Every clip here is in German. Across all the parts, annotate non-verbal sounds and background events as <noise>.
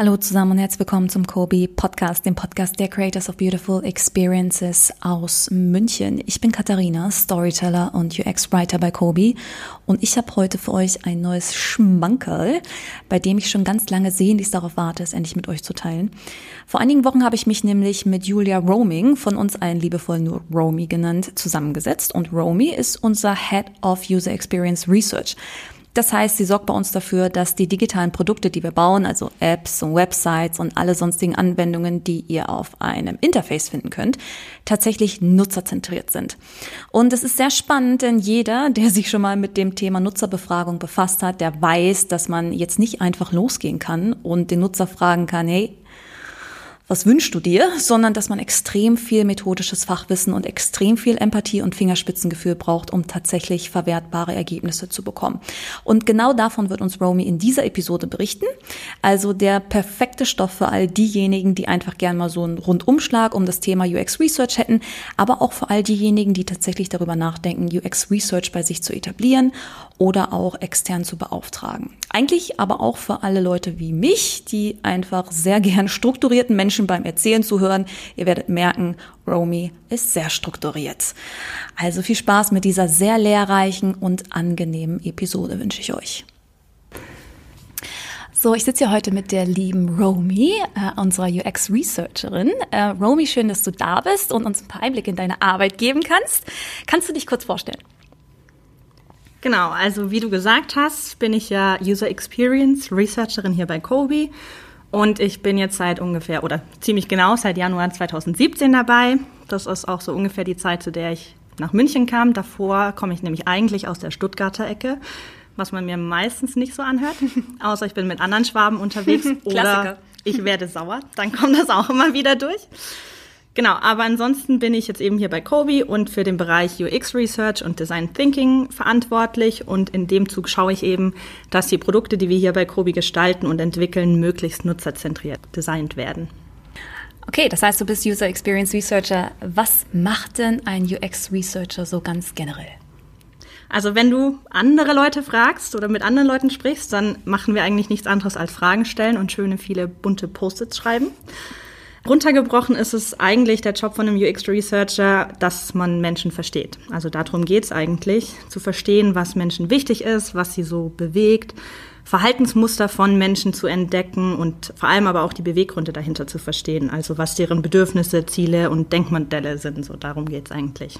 Hallo zusammen und herzlich willkommen zum Kobe Podcast, dem Podcast der Creators of Beautiful Experiences aus München. Ich bin Katharina, Storyteller und UX-Writer bei Kobe und ich habe heute für euch ein neues Schmankerl, bei dem ich schon ganz lange sehnlichst darauf warte, es endlich mit euch zu teilen. Vor einigen Wochen habe ich mich nämlich mit Julia Roaming, von uns allen liebevoll nur Romy genannt, zusammengesetzt und Romy ist unser Head of User Experience Research. Das heißt, sie sorgt bei uns dafür, dass die digitalen Produkte, die wir bauen, also Apps und Websites und alle sonstigen Anwendungen, die ihr auf einem Interface finden könnt, tatsächlich nutzerzentriert sind. Und es ist sehr spannend, denn jeder, der sich schon mal mit dem Thema Nutzerbefragung befasst hat, der weiß, dass man jetzt nicht einfach losgehen kann und den Nutzer fragen kann, hey, was wünschst du dir, sondern dass man extrem viel methodisches Fachwissen und extrem viel Empathie und Fingerspitzengefühl braucht, um tatsächlich verwertbare Ergebnisse zu bekommen. Und genau davon wird uns Romy in dieser Episode berichten. Also der perfekte Stoff für all diejenigen, die einfach gern mal so einen Rundumschlag um das Thema UX Research hätten, aber auch für all diejenigen, die tatsächlich darüber nachdenken, UX Research bei sich zu etablieren oder auch extern zu beauftragen. Eigentlich aber auch für alle Leute wie mich, die einfach sehr gern strukturierten Menschen beim Erzählen zuhören. Ihr werdet merken, Romy ist sehr strukturiert. Also viel Spaß mit dieser sehr lehrreichen und angenehmen Episode wünsche ich euch. So, ich sitze hier heute mit der lieben Romy, äh, unserer UX-Researcherin. Äh, Romy, schön, dass du da bist und uns ein paar Einblicke in deine Arbeit geben kannst. Kannst du dich kurz vorstellen? Genau, also wie du gesagt hast, bin ich ja User Experience Researcherin hier bei Kobe und ich bin jetzt seit ungefähr oder ziemlich genau seit Januar 2017 dabei. Das ist auch so ungefähr die Zeit, zu der ich nach München kam. Davor komme ich nämlich eigentlich aus der Stuttgarter Ecke, was man mir meistens nicht so anhört, <laughs> außer ich bin mit anderen Schwaben unterwegs <laughs> oder ich werde sauer, dann kommt das auch immer wieder durch. Genau, aber ansonsten bin ich jetzt eben hier bei Kobe und für den Bereich UX Research und Design Thinking verantwortlich und in dem Zug schaue ich eben, dass die Produkte, die wir hier bei Kobe gestalten und entwickeln, möglichst nutzerzentriert designt werden. Okay, das heißt, du bist User Experience Researcher. Was macht denn ein UX Researcher so ganz generell? Also wenn du andere Leute fragst oder mit anderen Leuten sprichst, dann machen wir eigentlich nichts anderes als Fragen stellen und schöne viele bunte Post-its schreiben. Runtergebrochen ist es eigentlich der Job von einem UX-Researcher, dass man Menschen versteht. Also darum geht es eigentlich, zu verstehen, was Menschen wichtig ist, was sie so bewegt, Verhaltensmuster von Menschen zu entdecken und vor allem aber auch die Beweggründe dahinter zu verstehen. Also was deren Bedürfnisse, Ziele und Denkmodelle sind. So darum geht es eigentlich.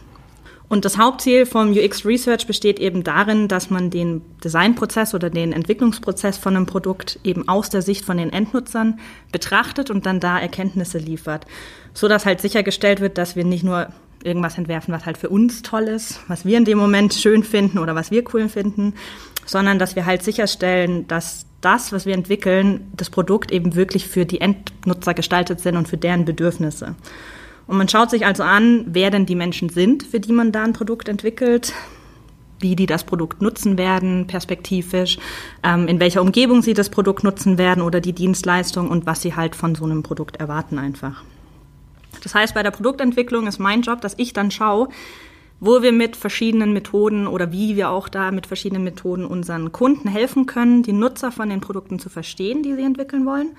Und das Hauptziel vom UX Research besteht eben darin, dass man den Designprozess oder den Entwicklungsprozess von einem Produkt eben aus der Sicht von den Endnutzern betrachtet und dann da Erkenntnisse liefert, so dass halt sichergestellt wird, dass wir nicht nur irgendwas entwerfen, was halt für uns toll ist, was wir in dem Moment schön finden oder was wir cool finden, sondern dass wir halt sicherstellen, dass das, was wir entwickeln, das Produkt eben wirklich für die Endnutzer gestaltet sind und für deren Bedürfnisse. Und man schaut sich also an, wer denn die Menschen sind, für die man da ein Produkt entwickelt, wie die das Produkt nutzen werden, perspektivisch, ähm, in welcher Umgebung sie das Produkt nutzen werden oder die Dienstleistung und was sie halt von so einem Produkt erwarten einfach. Das heißt, bei der Produktentwicklung ist mein Job, dass ich dann schaue, wo wir mit verschiedenen Methoden oder wie wir auch da mit verschiedenen Methoden unseren Kunden helfen können, die Nutzer von den Produkten zu verstehen, die sie entwickeln wollen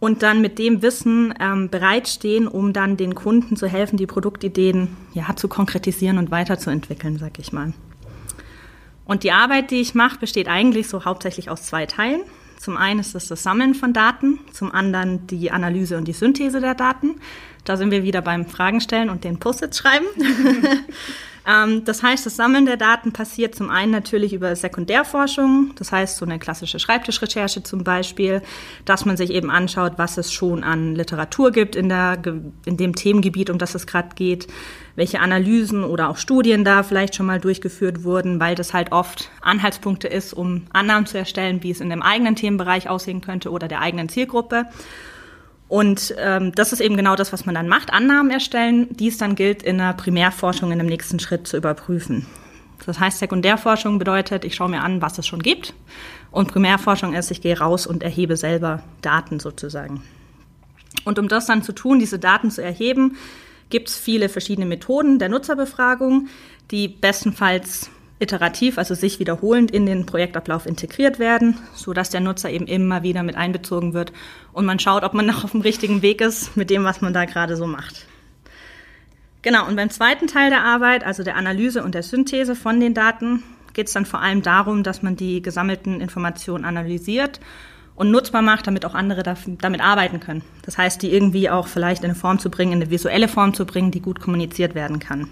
und dann mit dem Wissen ähm, bereitstehen, um dann den Kunden zu helfen, die Produktideen ja, zu konkretisieren und weiterzuentwickeln, sag ich mal. Und die Arbeit, die ich mache, besteht eigentlich so hauptsächlich aus zwei Teilen. Zum einen ist es das Sammeln von Daten, zum anderen die Analyse und die Synthese der Daten. Da sind wir wieder beim Fragen stellen und den Post-its schreiben. <laughs> Ähm, das heißt, das Sammeln der Daten passiert zum einen natürlich über Sekundärforschung, das heißt so eine klassische Schreibtischrecherche zum Beispiel, dass man sich eben anschaut, was es schon an Literatur gibt in, der, in dem Themengebiet, um das es gerade geht, welche Analysen oder auch Studien da vielleicht schon mal durchgeführt wurden, weil das halt oft Anhaltspunkte ist, um Annahmen zu erstellen, wie es in dem eigenen Themenbereich aussehen könnte oder der eigenen Zielgruppe. Und ähm, das ist eben genau das, was man dann macht, Annahmen erstellen, die es dann gilt, in der Primärforschung in dem nächsten Schritt zu überprüfen. Das heißt, Sekundärforschung bedeutet, ich schaue mir an, was es schon gibt. Und Primärforschung ist, ich gehe raus und erhebe selber Daten sozusagen. Und um das dann zu tun, diese Daten zu erheben, gibt es viele verschiedene Methoden der Nutzerbefragung, die bestenfalls iterativ, also sich wiederholend in den Projektablauf integriert werden, so dass der Nutzer eben immer wieder mit einbezogen wird und man schaut, ob man noch auf dem richtigen Weg ist mit dem, was man da gerade so macht. Genau, und beim zweiten Teil der Arbeit, also der Analyse und der Synthese von den Daten, geht es dann vor allem darum, dass man die gesammelten Informationen analysiert und nutzbar macht, damit auch andere damit arbeiten können. Das heißt, die irgendwie auch vielleicht in eine Form zu bringen, in eine visuelle Form zu bringen, die gut kommuniziert werden kann.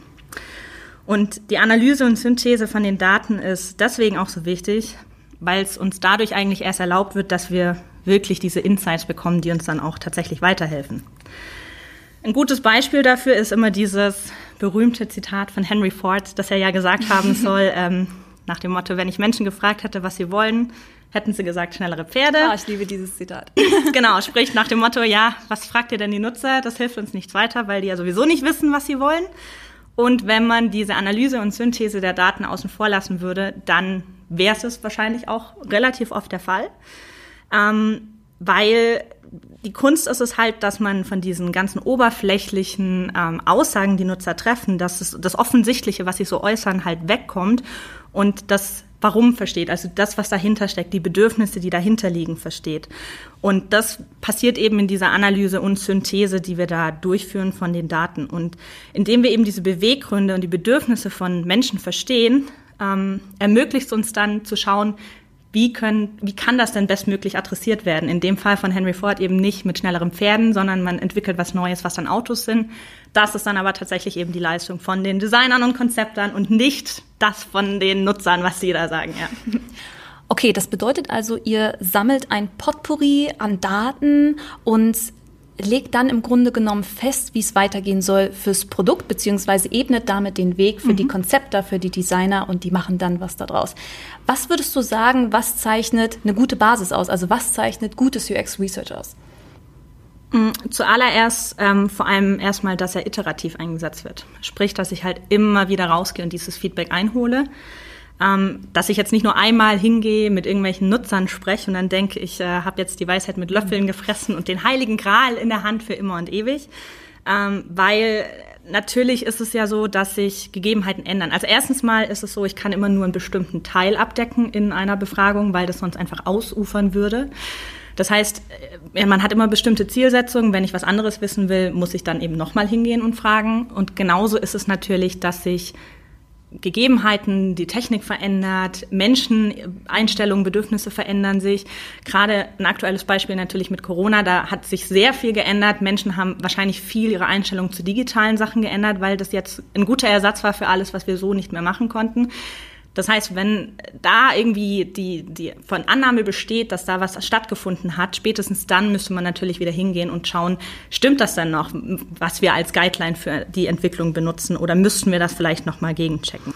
Und die Analyse und Synthese von den Daten ist deswegen auch so wichtig, weil es uns dadurch eigentlich erst erlaubt wird, dass wir wirklich diese Insights bekommen, die uns dann auch tatsächlich weiterhelfen. Ein gutes Beispiel dafür ist immer dieses berühmte Zitat von Henry Ford, das er ja gesagt haben <laughs> soll, ähm, nach dem Motto, wenn ich Menschen gefragt hätte, was sie wollen, hätten sie gesagt, schnellere Pferde. Ah, ich liebe dieses Zitat. <laughs> genau, spricht nach dem Motto, ja, was fragt ihr denn die Nutzer? Das hilft uns nichts weiter, weil die ja sowieso nicht wissen, was sie wollen. Und wenn man diese Analyse und Synthese der Daten außen vor lassen würde, dann wäre es wahrscheinlich auch relativ oft der Fall. Ähm, weil die Kunst ist es halt, dass man von diesen ganzen oberflächlichen ähm, Aussagen, die Nutzer treffen, dass es, das Offensichtliche, was sie so äußern, halt wegkommt und das Warum versteht, also das, was dahinter steckt, die Bedürfnisse, die dahinter liegen, versteht. Und das passiert eben in dieser Analyse und Synthese, die wir da durchführen von den Daten. Und indem wir eben diese Beweggründe und die Bedürfnisse von Menschen verstehen, ähm, ermöglicht es uns dann zu schauen, wie, können, wie kann das denn bestmöglich adressiert werden? In dem Fall von Henry Ford eben nicht mit schnelleren Pferden, sondern man entwickelt was Neues, was dann Autos sind. Das ist dann aber tatsächlich eben die Leistung von den Designern und Konzeptern und nicht das von den Nutzern, was sie da sagen, ja. <laughs> Okay, das bedeutet also, ihr sammelt ein Potpourri an Daten und legt dann im Grunde genommen fest, wie es weitergehen soll fürs Produkt, beziehungsweise ebnet damit den Weg für mhm. die Konzepter, für die Designer und die machen dann was daraus. Was würdest du sagen, was zeichnet eine gute Basis aus? Also was zeichnet gutes UX Research aus? Mm, zuallererst ähm, vor allem erstmal, dass er iterativ eingesetzt wird. Sprich, dass ich halt immer wieder rausgehe und dieses Feedback einhole ähm, dass ich jetzt nicht nur einmal hingehe, mit irgendwelchen Nutzern spreche und dann denke, ich äh, habe jetzt die Weisheit mit Löffeln gefressen und den heiligen Gral in der Hand für immer und ewig, ähm, weil natürlich ist es ja so, dass sich Gegebenheiten ändern. Also erstens mal ist es so, ich kann immer nur einen bestimmten Teil abdecken in einer Befragung, weil das sonst einfach ausufern würde. Das heißt, äh, man hat immer bestimmte Zielsetzungen. Wenn ich was anderes wissen will, muss ich dann eben nochmal hingehen und fragen. Und genauso ist es natürlich, dass sich Gegebenheiten, die Technik verändert, Menschen, Einstellungen, Bedürfnisse verändern sich. Gerade ein aktuelles Beispiel natürlich mit Corona, da hat sich sehr viel geändert. Menschen haben wahrscheinlich viel ihre Einstellung zu digitalen Sachen geändert, weil das jetzt ein guter Ersatz war für alles, was wir so nicht mehr machen konnten. Das heißt, wenn da irgendwie die, die von Annahme besteht, dass da was stattgefunden hat, spätestens dann müsste man natürlich wieder hingehen und schauen, stimmt das denn noch, was wir als Guideline für die Entwicklung benutzen oder müssten wir das vielleicht nochmal gegenchecken?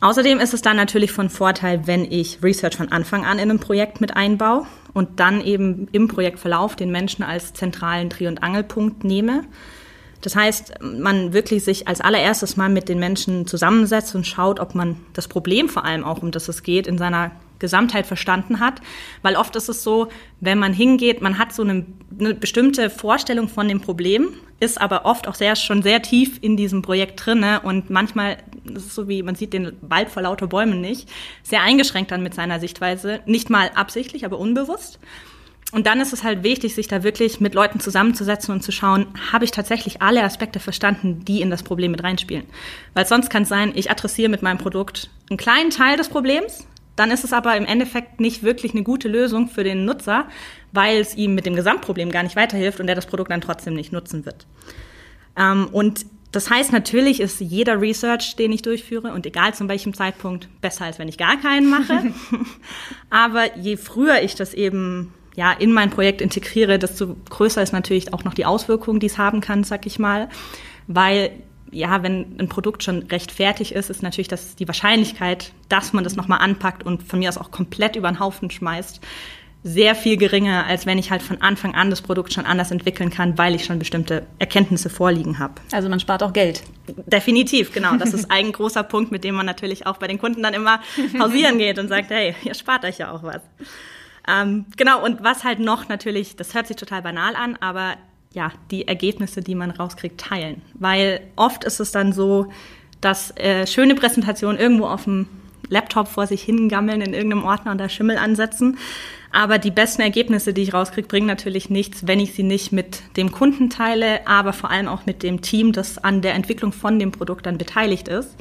Außerdem ist es dann natürlich von Vorteil, wenn ich Research von Anfang an in einem Projekt mit einbaue und dann eben im Projektverlauf den Menschen als zentralen Dreh- und Angelpunkt nehme. Das heißt, man wirklich sich als allererstes mal mit den Menschen zusammensetzt und schaut, ob man das Problem vor allem auch, um das es geht, in seiner Gesamtheit verstanden hat. Weil oft ist es so, wenn man hingeht, man hat so eine, eine bestimmte Vorstellung von dem Problem, ist aber oft auch sehr, schon sehr tief in diesem Projekt drinne und manchmal, das ist so wie, man sieht den Wald vor lauter Bäumen nicht, sehr eingeschränkt dann mit seiner Sichtweise, nicht mal absichtlich, aber unbewusst. Und dann ist es halt wichtig, sich da wirklich mit Leuten zusammenzusetzen und zu schauen, habe ich tatsächlich alle Aspekte verstanden, die in das Problem mit reinspielen. Weil sonst kann es sein, ich adressiere mit meinem Produkt einen kleinen Teil des Problems, dann ist es aber im Endeffekt nicht wirklich eine gute Lösung für den Nutzer, weil es ihm mit dem Gesamtproblem gar nicht weiterhilft und er das Produkt dann trotzdem nicht nutzen wird. Ähm, und das heißt, natürlich ist jeder Research, den ich durchführe, und egal zu welchem Zeitpunkt, besser als wenn ich gar keinen mache. <laughs> aber je früher ich das eben ja, in mein Projekt integriere, desto größer ist natürlich auch noch die Auswirkung, die es haben kann, sag ich mal. Weil ja, wenn ein Produkt schon recht fertig ist, ist natürlich das, die Wahrscheinlichkeit, dass man das nochmal anpackt und von mir aus auch komplett über den Haufen schmeißt, sehr viel geringer, als wenn ich halt von Anfang an das Produkt schon anders entwickeln kann, weil ich schon bestimmte Erkenntnisse vorliegen habe. Also man spart auch Geld. Definitiv, genau. Das ist <laughs> ein großer Punkt, mit dem man natürlich auch bei den Kunden dann immer pausieren geht und sagt, hey, ihr spart euch ja auch was. Ähm, genau, und was halt noch natürlich, das hört sich total banal an, aber ja, die Ergebnisse, die man rauskriegt, teilen. Weil oft ist es dann so, dass äh, schöne Präsentationen irgendwo auf dem Laptop vor sich hingammeln in irgendeinem Ordner und da Schimmel ansetzen. Aber die besten Ergebnisse, die ich rauskriege, bringen natürlich nichts, wenn ich sie nicht mit dem Kunden teile, aber vor allem auch mit dem Team, das an der Entwicklung von dem Produkt dann beteiligt ist.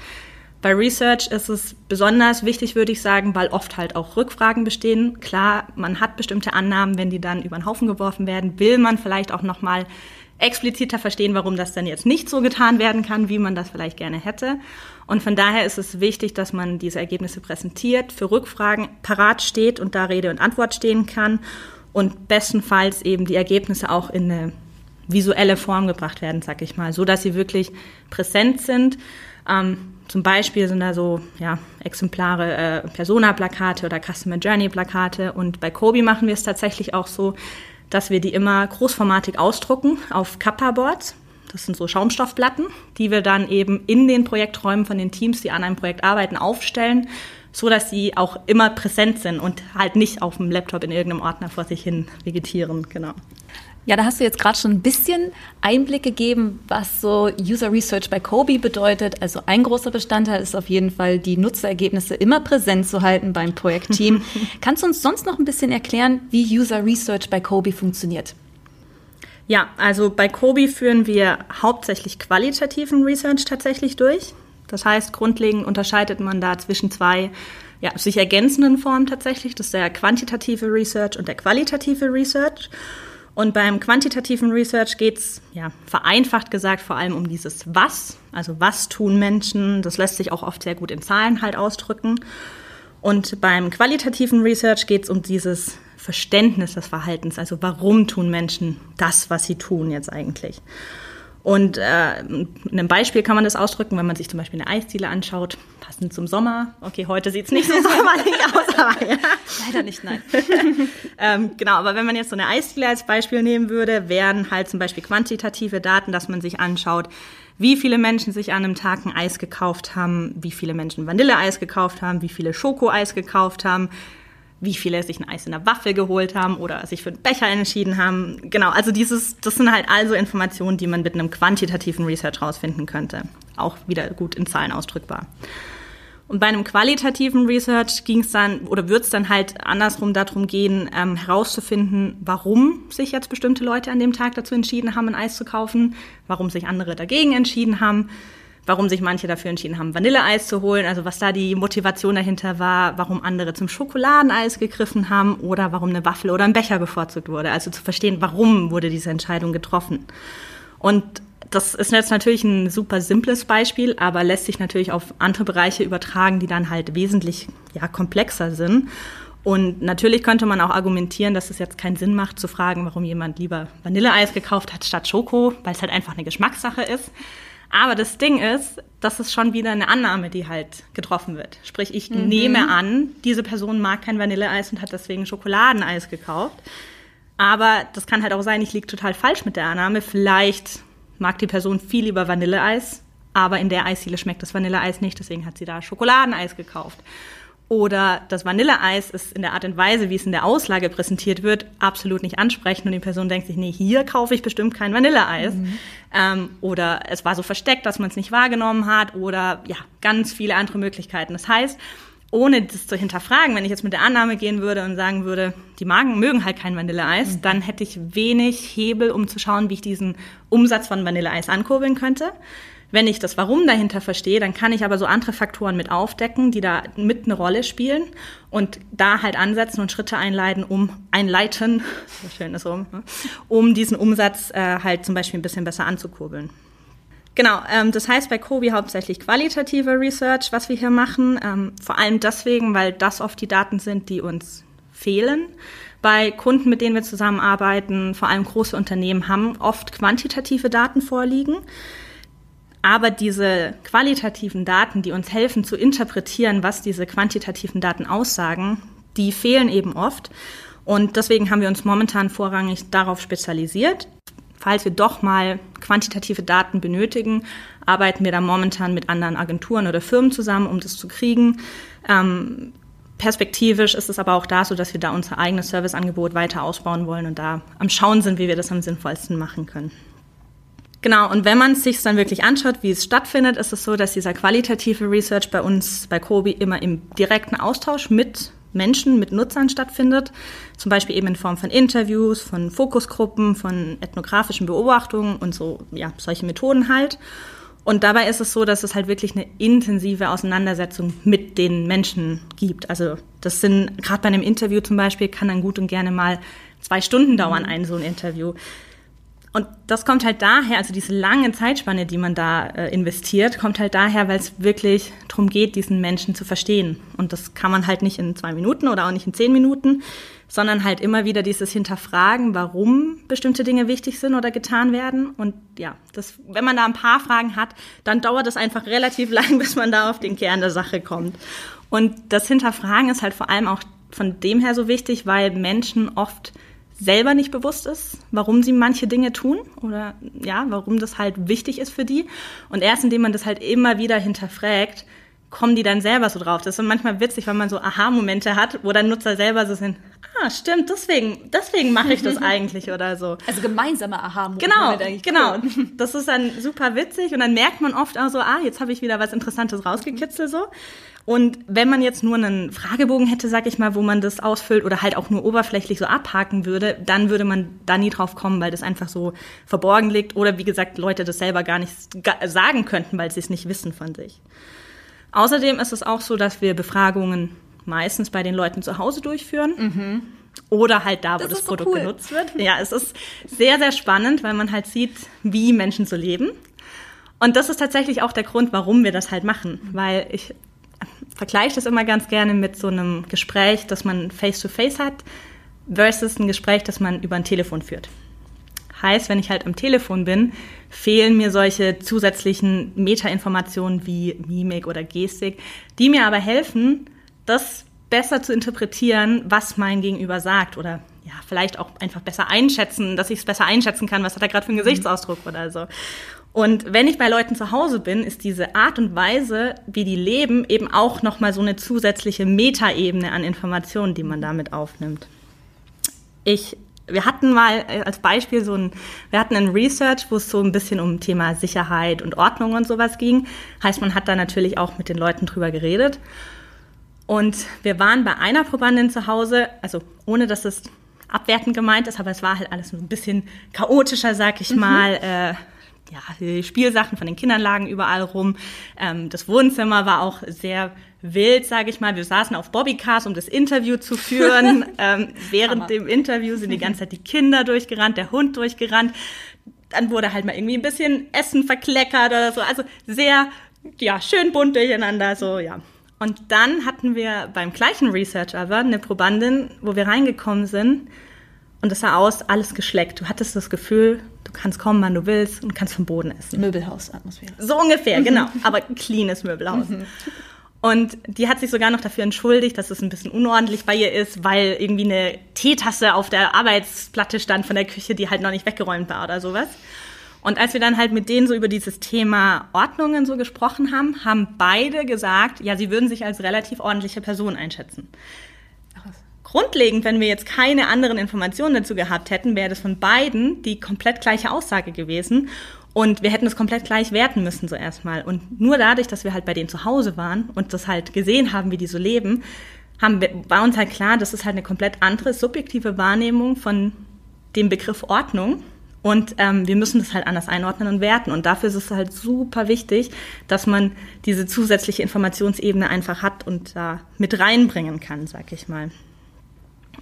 Bei Research ist es besonders wichtig, würde ich sagen, weil oft halt auch Rückfragen bestehen. Klar, man hat bestimmte Annahmen, wenn die dann über den Haufen geworfen werden, will man vielleicht auch noch mal expliziter verstehen, warum das dann jetzt nicht so getan werden kann, wie man das vielleicht gerne hätte. Und von daher ist es wichtig, dass man diese Ergebnisse präsentiert, für Rückfragen parat steht und da Rede und Antwort stehen kann und bestenfalls eben die Ergebnisse auch in eine visuelle Form gebracht werden, sag ich mal, so dass sie wirklich präsent sind. Ähm, zum Beispiel sind da so ja, Exemplare äh, Persona-Plakate oder Customer Journey-Plakate. Und bei Kobi machen wir es tatsächlich auch so, dass wir die immer großformatig ausdrucken auf Kappa-Boards. Das sind so Schaumstoffplatten, die wir dann eben in den Projekträumen von den Teams, die an einem Projekt arbeiten, aufstellen, so dass sie auch immer präsent sind und halt nicht auf dem Laptop in irgendeinem Ordner vor sich hin vegetieren. Genau. Ja, da hast du jetzt gerade schon ein bisschen Einblick gegeben, was so User Research bei Kobe bedeutet. Also ein großer Bestandteil ist auf jeden Fall, die Nutzerergebnisse immer präsent zu halten beim Projektteam. <laughs> Kannst du uns sonst noch ein bisschen erklären, wie User Research bei Kobe funktioniert? Ja, also bei Kobi führen wir hauptsächlich qualitativen Research tatsächlich durch. Das heißt, grundlegend unterscheidet man da zwischen zwei ja, sich ergänzenden Formen tatsächlich. Das ist der quantitative Research und der qualitative Research. Und beim quantitativen Research geht's ja, vereinfacht gesagt vor allem um dieses Was, also was tun Menschen. Das lässt sich auch oft sehr gut in Zahlen halt ausdrücken. Und beim qualitativen Research geht's um dieses Verständnis des Verhaltens. Also warum tun Menschen das, was sie tun jetzt eigentlich? Und äh, in einem Beispiel kann man das ausdrücken, wenn man sich zum Beispiel eine Eisdiele anschaut, passend zum Sommer. Okay, heute sieht es nicht so <laughs> sommerlich aus, aber ja. Leider nicht, nein. <laughs> ähm, genau, aber wenn man jetzt so eine Eisdiele als Beispiel nehmen würde, wären halt zum Beispiel quantitative Daten, dass man sich anschaut, wie viele Menschen sich an einem Tag ein Eis gekauft haben, wie viele Menschen Vanilleeis gekauft haben, wie viele Schokoeis gekauft haben, wie viele sich ein Eis in der Waffel geholt haben oder sich für einen Becher entschieden haben. Genau, also dieses, das sind halt also Informationen, die man mit einem quantitativen Research rausfinden könnte. Auch wieder gut in Zahlen ausdrückbar. Und bei einem qualitativen Research ging es dann oder wird es dann halt andersrum darum gehen, ähm, herauszufinden, warum sich jetzt bestimmte Leute an dem Tag dazu entschieden haben, ein Eis zu kaufen, warum sich andere dagegen entschieden haben warum sich manche dafür entschieden haben, Vanilleeis zu holen, also was da die Motivation dahinter war, warum andere zum Schokoladeneis gegriffen haben oder warum eine Waffel oder ein Becher bevorzugt wurde. Also zu verstehen, warum wurde diese Entscheidung getroffen. Und das ist jetzt natürlich ein super simples Beispiel, aber lässt sich natürlich auf andere Bereiche übertragen, die dann halt wesentlich ja, komplexer sind. Und natürlich könnte man auch argumentieren, dass es jetzt keinen Sinn macht, zu fragen, warum jemand lieber Vanilleeis gekauft hat statt Schoko, weil es halt einfach eine Geschmackssache ist. Aber das Ding ist, das ist schon wieder eine Annahme, die halt getroffen wird. Sprich, ich mhm. nehme an, diese Person mag kein Vanilleeis und hat deswegen Schokoladeneis gekauft. Aber das kann halt auch sein, ich liege total falsch mit der Annahme. Vielleicht mag die Person viel lieber Vanilleeis, aber in der Eisdiele schmeckt das Vanilleeis nicht, deswegen hat sie da Schokoladeneis gekauft. Oder das Vanilleeis ist in der Art und Weise, wie es in der Auslage präsentiert wird, absolut nicht ansprechend und die Person denkt sich, nee, hier kaufe ich bestimmt kein Vanilleeis. Mhm. Ähm, oder es war so versteckt, dass man es nicht wahrgenommen hat oder ja, ganz viele andere Möglichkeiten. Das heißt, ohne das zu hinterfragen, wenn ich jetzt mit der Annahme gehen würde und sagen würde, die Magen mögen halt kein Vanilleeis, mhm. dann hätte ich wenig Hebel, um zu schauen, wie ich diesen Umsatz von Vanilleeis ankurbeln könnte. Wenn ich das Warum dahinter verstehe, dann kann ich aber so andere Faktoren mit aufdecken, die da mit eine Rolle spielen und da halt ansetzen und Schritte einleiten, um einleiten, <laughs> so schön ist um, ne, um diesen Umsatz äh, halt zum Beispiel ein bisschen besser anzukurbeln. Genau, ähm, das heißt bei Kobi hauptsächlich qualitative Research, was wir hier machen, ähm, vor allem deswegen, weil das oft die Daten sind, die uns fehlen. Bei Kunden, mit denen wir zusammenarbeiten, vor allem große Unternehmen, haben oft quantitative Daten vorliegen. Aber diese qualitativen Daten, die uns helfen zu interpretieren, was diese quantitativen Daten aussagen, die fehlen eben oft. Und deswegen haben wir uns momentan vorrangig darauf spezialisiert. Falls wir doch mal quantitative Daten benötigen, arbeiten wir da momentan mit anderen Agenturen oder Firmen zusammen, um das zu kriegen. Ähm, perspektivisch ist es aber auch da so, dass wir da unser eigenes Serviceangebot weiter ausbauen wollen und da am Schauen sind, wie wir das am sinnvollsten machen können. Genau, und wenn man es sich dann wirklich anschaut, wie es stattfindet, ist es so, dass dieser qualitative Research bei uns bei Kobi immer im direkten Austausch mit Menschen, mit Nutzern stattfindet. Zum Beispiel eben in Form von Interviews, von Fokusgruppen, von ethnografischen Beobachtungen und so, ja, solche Methoden halt. Und dabei ist es so, dass es halt wirklich eine intensive Auseinandersetzung mit den Menschen gibt. Also das sind, gerade bei einem Interview zum Beispiel, kann dann gut und gerne mal zwei Stunden dauern, ein so ein Interview. Und das kommt halt daher, also diese lange Zeitspanne, die man da äh, investiert, kommt halt daher, weil es wirklich darum geht, diesen Menschen zu verstehen. Und das kann man halt nicht in zwei Minuten oder auch nicht in zehn Minuten, sondern halt immer wieder dieses Hinterfragen, warum bestimmte Dinge wichtig sind oder getan werden. Und ja, das, wenn man da ein paar Fragen hat, dann dauert es einfach relativ <laughs> lang, bis man da auf den Kern der Sache kommt. Und das Hinterfragen ist halt vor allem auch von dem her so wichtig, weil Menschen oft selber nicht bewusst ist, warum sie manche Dinge tun oder ja, warum das halt wichtig ist für die. Und erst indem man das halt immer wieder hinterfragt, kommen die dann selber so drauf. Das ist manchmal witzig, wenn man so Aha-Momente hat, wo dann Nutzer selber so sind, ah, stimmt, deswegen, deswegen mache ich das <laughs> eigentlich oder so. Also gemeinsame Aha-Momente. Genau, genau. Das ist dann super witzig und dann merkt man oft auch so, ah, jetzt habe ich wieder was Interessantes rausgekitzelt so. Und wenn man jetzt nur einen Fragebogen hätte, sag ich mal, wo man das ausfüllt oder halt auch nur oberflächlich so abhaken würde, dann würde man da nie drauf kommen, weil das einfach so verborgen liegt oder wie gesagt, Leute das selber gar nicht sagen könnten, weil sie es nicht wissen von sich. Außerdem ist es auch so, dass wir Befragungen meistens bei den Leuten zu Hause durchführen. Mhm. Oder halt da, wo das, das Produkt cool. genutzt wird. Ja, es ist sehr, sehr spannend, weil man halt sieht, wie Menschen so leben. Und das ist tatsächlich auch der Grund, warum wir das halt machen. Weil ich vergleiche das immer ganz gerne mit so einem Gespräch, das man face-to-face -face hat, versus ein Gespräch, das man über ein Telefon führt. Heißt, wenn ich halt am Telefon bin, fehlen mir solche zusätzlichen Metainformationen wie Mimik oder Gestik, die mir aber helfen, das besser zu interpretieren, was mein Gegenüber sagt oder ja, vielleicht auch einfach besser einschätzen, dass ich es besser einschätzen kann, was hat er gerade für einen mhm. Gesichtsausdruck oder so. Und wenn ich bei Leuten zu Hause bin, ist diese Art und Weise, wie die leben, eben auch nochmal so eine zusätzliche Metaebene an Informationen, die man damit aufnimmt. Ich, wir hatten mal äh, als Beispiel so ein, wir hatten ein Research, wo es so ein bisschen um Thema Sicherheit und Ordnung und sowas ging. Heißt, man hat da natürlich auch mit den Leuten drüber geredet. Und wir waren bei einer Probandin zu Hause, also ohne dass es abwertend gemeint ist, aber es war halt alles so ein bisschen chaotischer, sag ich mhm. mal. Äh, ja, Spielsachen von den Kindern lagen überall rum. Ähm, das Wohnzimmer war auch sehr wild, sage ich mal. Wir saßen auf Bobbycars, um das Interview zu führen. <laughs> ähm, während Hammer. dem Interview sind die ganze Zeit die Kinder durchgerannt, der Hund durchgerannt. Dann wurde halt mal irgendwie ein bisschen Essen verkleckert oder so. Also sehr, ja, schön bunt durcheinander, so, ja. Und dann hatten wir beim gleichen Research aber eine Probandin, wo wir reingekommen sind und es sah aus, alles geschleckt. Du hattest das Gefühl, du kannst kommen, wann du willst und kannst vom Boden essen. Möbelhausatmosphäre. So ungefähr, genau. Aber cleanes Möbelhaus. Mhm. Und die hat sich sogar noch dafür entschuldigt, dass es ein bisschen unordentlich bei ihr ist, weil irgendwie eine Teetasse auf der Arbeitsplatte stand von der Küche, die halt noch nicht weggeräumt war oder sowas. Und als wir dann halt mit denen so über dieses Thema Ordnungen so gesprochen haben, haben beide gesagt, ja, sie würden sich als relativ ordentliche Person einschätzen. Grundlegend, wenn wir jetzt keine anderen Informationen dazu gehabt hätten, wäre das von beiden die komplett gleiche Aussage gewesen. Und wir hätten es komplett gleich werten müssen so erstmal. Und nur dadurch, dass wir halt bei denen zu Hause waren und das halt gesehen haben, wie die so leben, haben wir, war uns halt klar, das ist halt eine komplett andere subjektive Wahrnehmung von dem Begriff Ordnung. Und ähm, wir müssen das halt anders einordnen und werten. Und dafür ist es halt super wichtig, dass man diese zusätzliche Informationsebene einfach hat und da mit reinbringen kann, sag ich mal.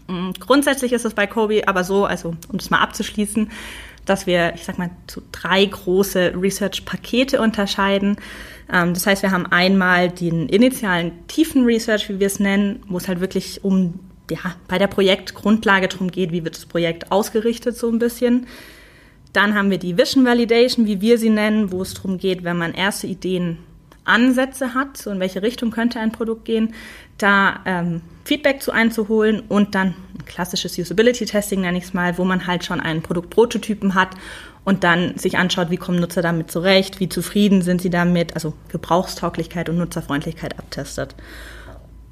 Mm, grundsätzlich ist es bei Kobe aber so, also um es mal abzuschließen, dass wir, ich sag mal, zu drei große Research-Pakete unterscheiden. Ähm, das heißt, wir haben einmal den initialen tiefen Research, wie wir es nennen, wo es halt wirklich um, ja, bei der Projektgrundlage darum geht, wie wird das Projekt ausgerichtet so ein bisschen. Dann haben wir die Vision Validation, wie wir sie nennen, wo es darum geht, wenn man erste Ideen Ansätze hat, so in welche Richtung könnte ein Produkt gehen, da ähm, Feedback zu einzuholen und dann ein klassisches Usability-Testing nenne ich es mal, wo man halt schon einen Produktprototypen hat und dann sich anschaut, wie kommen Nutzer damit zurecht, wie zufrieden sind sie damit, also Gebrauchstauglichkeit und Nutzerfreundlichkeit abtestet.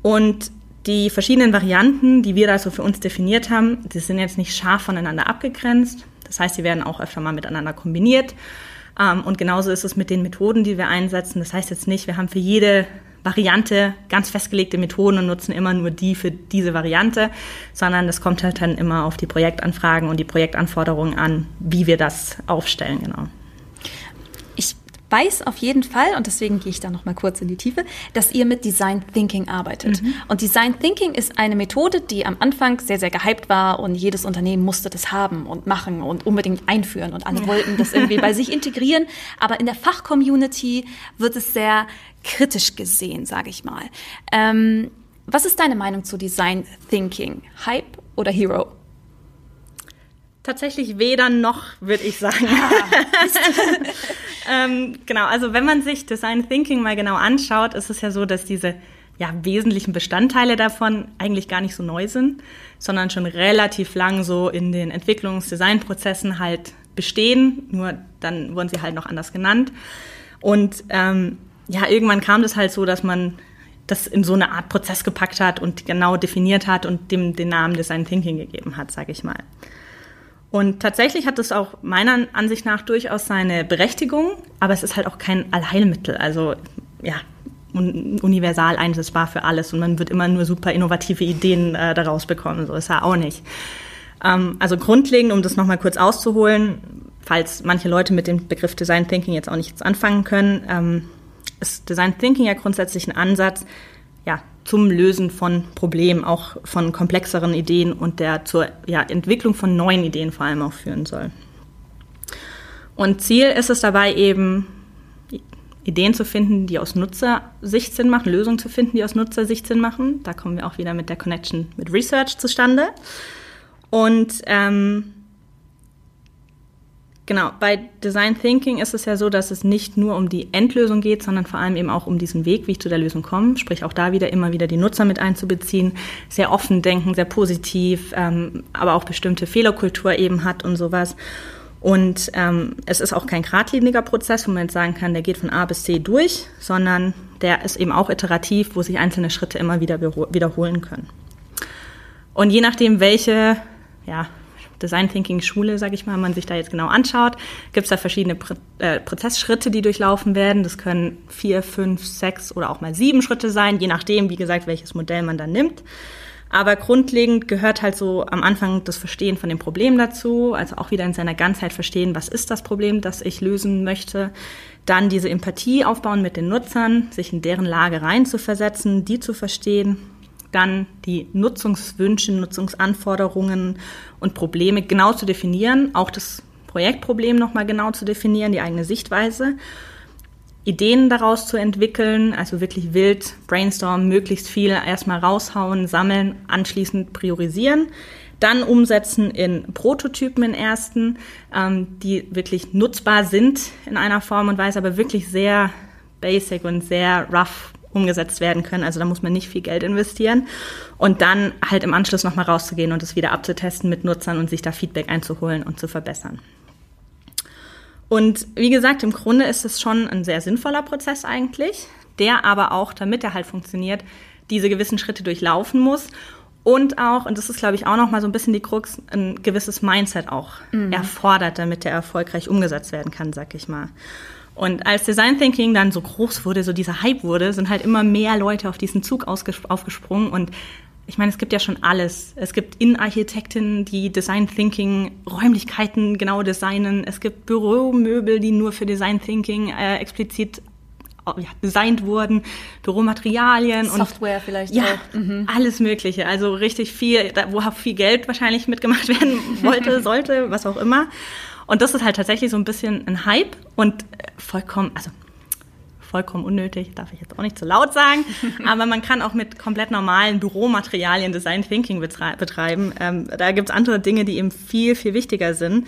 Und die verschiedenen Varianten, die wir da so für uns definiert haben, die sind jetzt nicht scharf voneinander abgegrenzt. Das heißt, sie werden auch öfter mal miteinander kombiniert. Ähm, und genauso ist es mit den Methoden, die wir einsetzen. Das heißt jetzt nicht, wir haben für jede Variante ganz festgelegte Methoden und nutzen immer nur die für diese Variante, sondern es kommt halt dann immer auf die Projektanfragen und die Projektanforderungen an, wie wir das aufstellen, genau weiß auf jeden Fall, und deswegen gehe ich da noch mal kurz in die Tiefe, dass ihr mit Design Thinking arbeitet. Mhm. Und Design Thinking ist eine Methode, die am Anfang sehr, sehr gehypt war und jedes Unternehmen musste das haben und machen und unbedingt einführen und alle wollten das irgendwie bei sich integrieren. Aber in der Fachcommunity wird es sehr kritisch gesehen, sage ich mal. Ähm, was ist deine Meinung zu Design Thinking? Hype oder Hero? Tatsächlich weder noch, würde ich sagen. Ah, <laughs> ähm, genau, also wenn man sich Design Thinking mal genau anschaut, ist es ja so, dass diese ja, wesentlichen Bestandteile davon eigentlich gar nicht so neu sind, sondern schon relativ lang so in den Entwicklungs-Design-Prozessen halt bestehen, nur dann wurden sie halt noch anders genannt. Und ähm, ja, irgendwann kam das halt so, dass man das in so eine Art Prozess gepackt hat und genau definiert hat und dem den Namen Design Thinking gegeben hat, sage ich mal. Und tatsächlich hat es auch meiner Ansicht nach durchaus seine Berechtigung, aber es ist halt auch kein Allheilmittel. Also ja, universal einsetzbar für alles und man wird immer nur super innovative Ideen äh, daraus bekommen. So ist er auch nicht. Ähm, also grundlegend, um das nochmal kurz auszuholen, falls manche Leute mit dem Begriff Design Thinking jetzt auch nichts anfangen können, ähm, ist Design Thinking ja grundsätzlich ein Ansatz, zum Lösen von Problemen, auch von komplexeren Ideen und der zur ja, Entwicklung von neuen Ideen vor allem auch führen soll. Und Ziel ist es dabei eben, Ideen zu finden, die aus Nutzersicht Sinn machen, Lösungen zu finden, die aus Nutzersicht Sinn machen. Da kommen wir auch wieder mit der Connection mit Research zustande. Und ähm, Genau, bei Design Thinking ist es ja so, dass es nicht nur um die Endlösung geht, sondern vor allem eben auch um diesen Weg, wie ich zu der Lösung komme. Sprich auch da wieder immer wieder die Nutzer mit einzubeziehen, sehr offen denken, sehr positiv, ähm, aber auch bestimmte Fehlerkultur eben hat und sowas. Und ähm, es ist auch kein geradliniger Prozess, wo man jetzt sagen kann, der geht von A bis C durch, sondern der ist eben auch iterativ, wo sich einzelne Schritte immer wieder wiederholen können. Und je nachdem, welche ja, Design Thinking Schule, sage ich mal, man sich da jetzt genau anschaut, gibt es da verschiedene Pr äh, Prozessschritte, die durchlaufen werden. Das können vier, fünf, sechs oder auch mal sieben Schritte sein, je nachdem, wie gesagt, welches Modell man dann nimmt. Aber grundlegend gehört halt so am Anfang das Verstehen von dem Problem dazu, also auch wieder in seiner Ganzheit verstehen, was ist das Problem, das ich lösen möchte. Dann diese Empathie aufbauen mit den Nutzern, sich in deren Lage reinzuversetzen, die zu verstehen dann die Nutzungswünsche, Nutzungsanforderungen und Probleme genau zu definieren, auch das Projektproblem nochmal genau zu definieren, die eigene Sichtweise, Ideen daraus zu entwickeln, also wirklich wild brainstormen, möglichst viel erstmal raushauen, sammeln, anschließend priorisieren, dann umsetzen in Prototypen in ersten, ähm, die wirklich nutzbar sind in einer Form und Weise, aber wirklich sehr basic und sehr rough umgesetzt werden können. Also da muss man nicht viel Geld investieren. Und dann halt im Anschluss nochmal rauszugehen und es wieder abzutesten mit Nutzern und sich da Feedback einzuholen und zu verbessern. Und wie gesagt, im Grunde ist es schon ein sehr sinnvoller Prozess eigentlich, der aber auch, damit er halt funktioniert, diese gewissen Schritte durchlaufen muss und auch, und das ist, glaube ich, auch nochmal so ein bisschen die Krux, ein gewisses Mindset auch mhm. erfordert, damit der erfolgreich umgesetzt werden kann, sag ich mal. Und als Design Thinking dann so groß wurde, so dieser Hype wurde, sind halt immer mehr Leute auf diesen Zug aufgesprungen und ich meine, es gibt ja schon alles. Es gibt Innenarchitektinnen, die Design Thinking Räumlichkeiten genau designen. Es gibt Büromöbel, die nur für Design Thinking äh, explizit ja, designt wurden, Büromaterialien Software und vielleicht ja, auch. Mhm. alles Mögliche. Also richtig viel, wo viel Geld wahrscheinlich mitgemacht werden <laughs> wollte, sollte, was auch immer. Und das ist halt tatsächlich so ein bisschen ein Hype und äh, vollkommen, also vollkommen unnötig, darf ich jetzt auch nicht zu laut sagen, <laughs> aber man kann auch mit komplett normalen Büromaterialien Design Thinking betreiben. Ähm, da gibt's andere Dinge, die eben viel, viel wichtiger sind.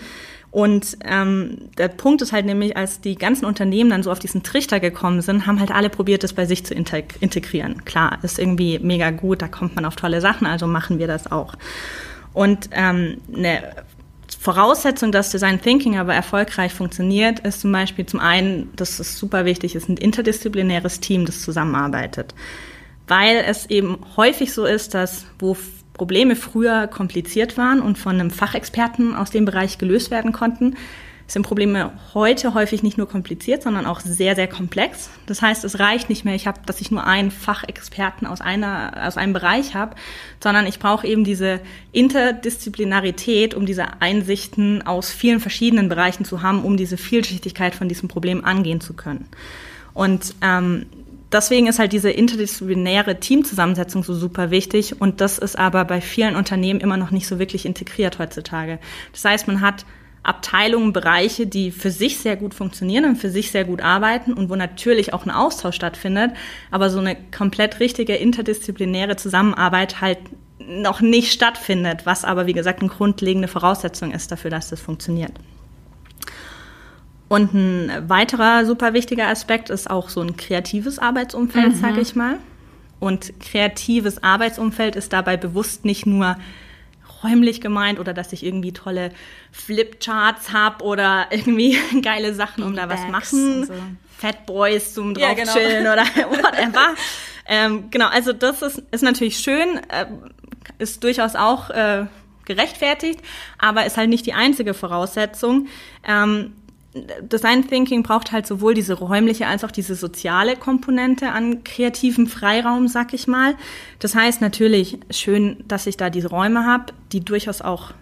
Und ähm, der Punkt ist halt nämlich, als die ganzen Unternehmen dann so auf diesen Trichter gekommen sind, haben halt alle probiert, das bei sich zu integrieren. Klar, ist irgendwie mega gut, da kommt man auf tolle Sachen, also machen wir das auch. Und ähm, eine Voraussetzung, dass Design Thinking aber erfolgreich funktioniert, ist zum Beispiel zum einen, das ist super wichtig, ist ein interdisziplinäres Team, das zusammenarbeitet. Weil es eben häufig so ist, dass wo Probleme früher kompliziert waren und von einem Fachexperten aus dem Bereich gelöst werden konnten, sind Probleme heute häufig nicht nur kompliziert, sondern auch sehr, sehr komplex. Das heißt, es reicht nicht mehr, ich habe, dass ich nur einen Fachexperten aus einer, aus einem Bereich habe, sondern ich brauche eben diese Interdisziplinarität, um diese Einsichten aus vielen verschiedenen Bereichen zu haben, um diese Vielschichtigkeit von diesem Problem angehen zu können. Und ähm, deswegen ist halt diese interdisziplinäre Teamzusammensetzung so super wichtig und das ist aber bei vielen Unternehmen immer noch nicht so wirklich integriert heutzutage. Das heißt, man hat Abteilungen, Bereiche, die für sich sehr gut funktionieren und für sich sehr gut arbeiten und wo natürlich auch ein Austausch stattfindet, aber so eine komplett richtige interdisziplinäre Zusammenarbeit halt noch nicht stattfindet, was aber wie gesagt eine grundlegende Voraussetzung ist dafür, dass das funktioniert. Und ein weiterer super wichtiger Aspekt ist auch so ein kreatives Arbeitsumfeld, mhm. sage ich mal. Und kreatives Arbeitsumfeld ist dabei bewusst nicht nur räumlich gemeint oder dass ich irgendwie tolle Flipcharts habe oder irgendwie <laughs> geile Sachen, um da was machen. So. Fat Boys zum draufchillen ja, genau. oder <laughs> whatever. ähm, genau, also das ist, ist natürlich schön, äh, ist durchaus auch äh, gerechtfertigt, aber ist halt nicht die einzige Voraussetzung. Ähm, Design Thinking braucht halt sowohl diese räumliche als auch diese soziale Komponente an kreativem Freiraum, sag ich mal. Das heißt natürlich schön, dass ich da diese Räume habe, die durchaus auch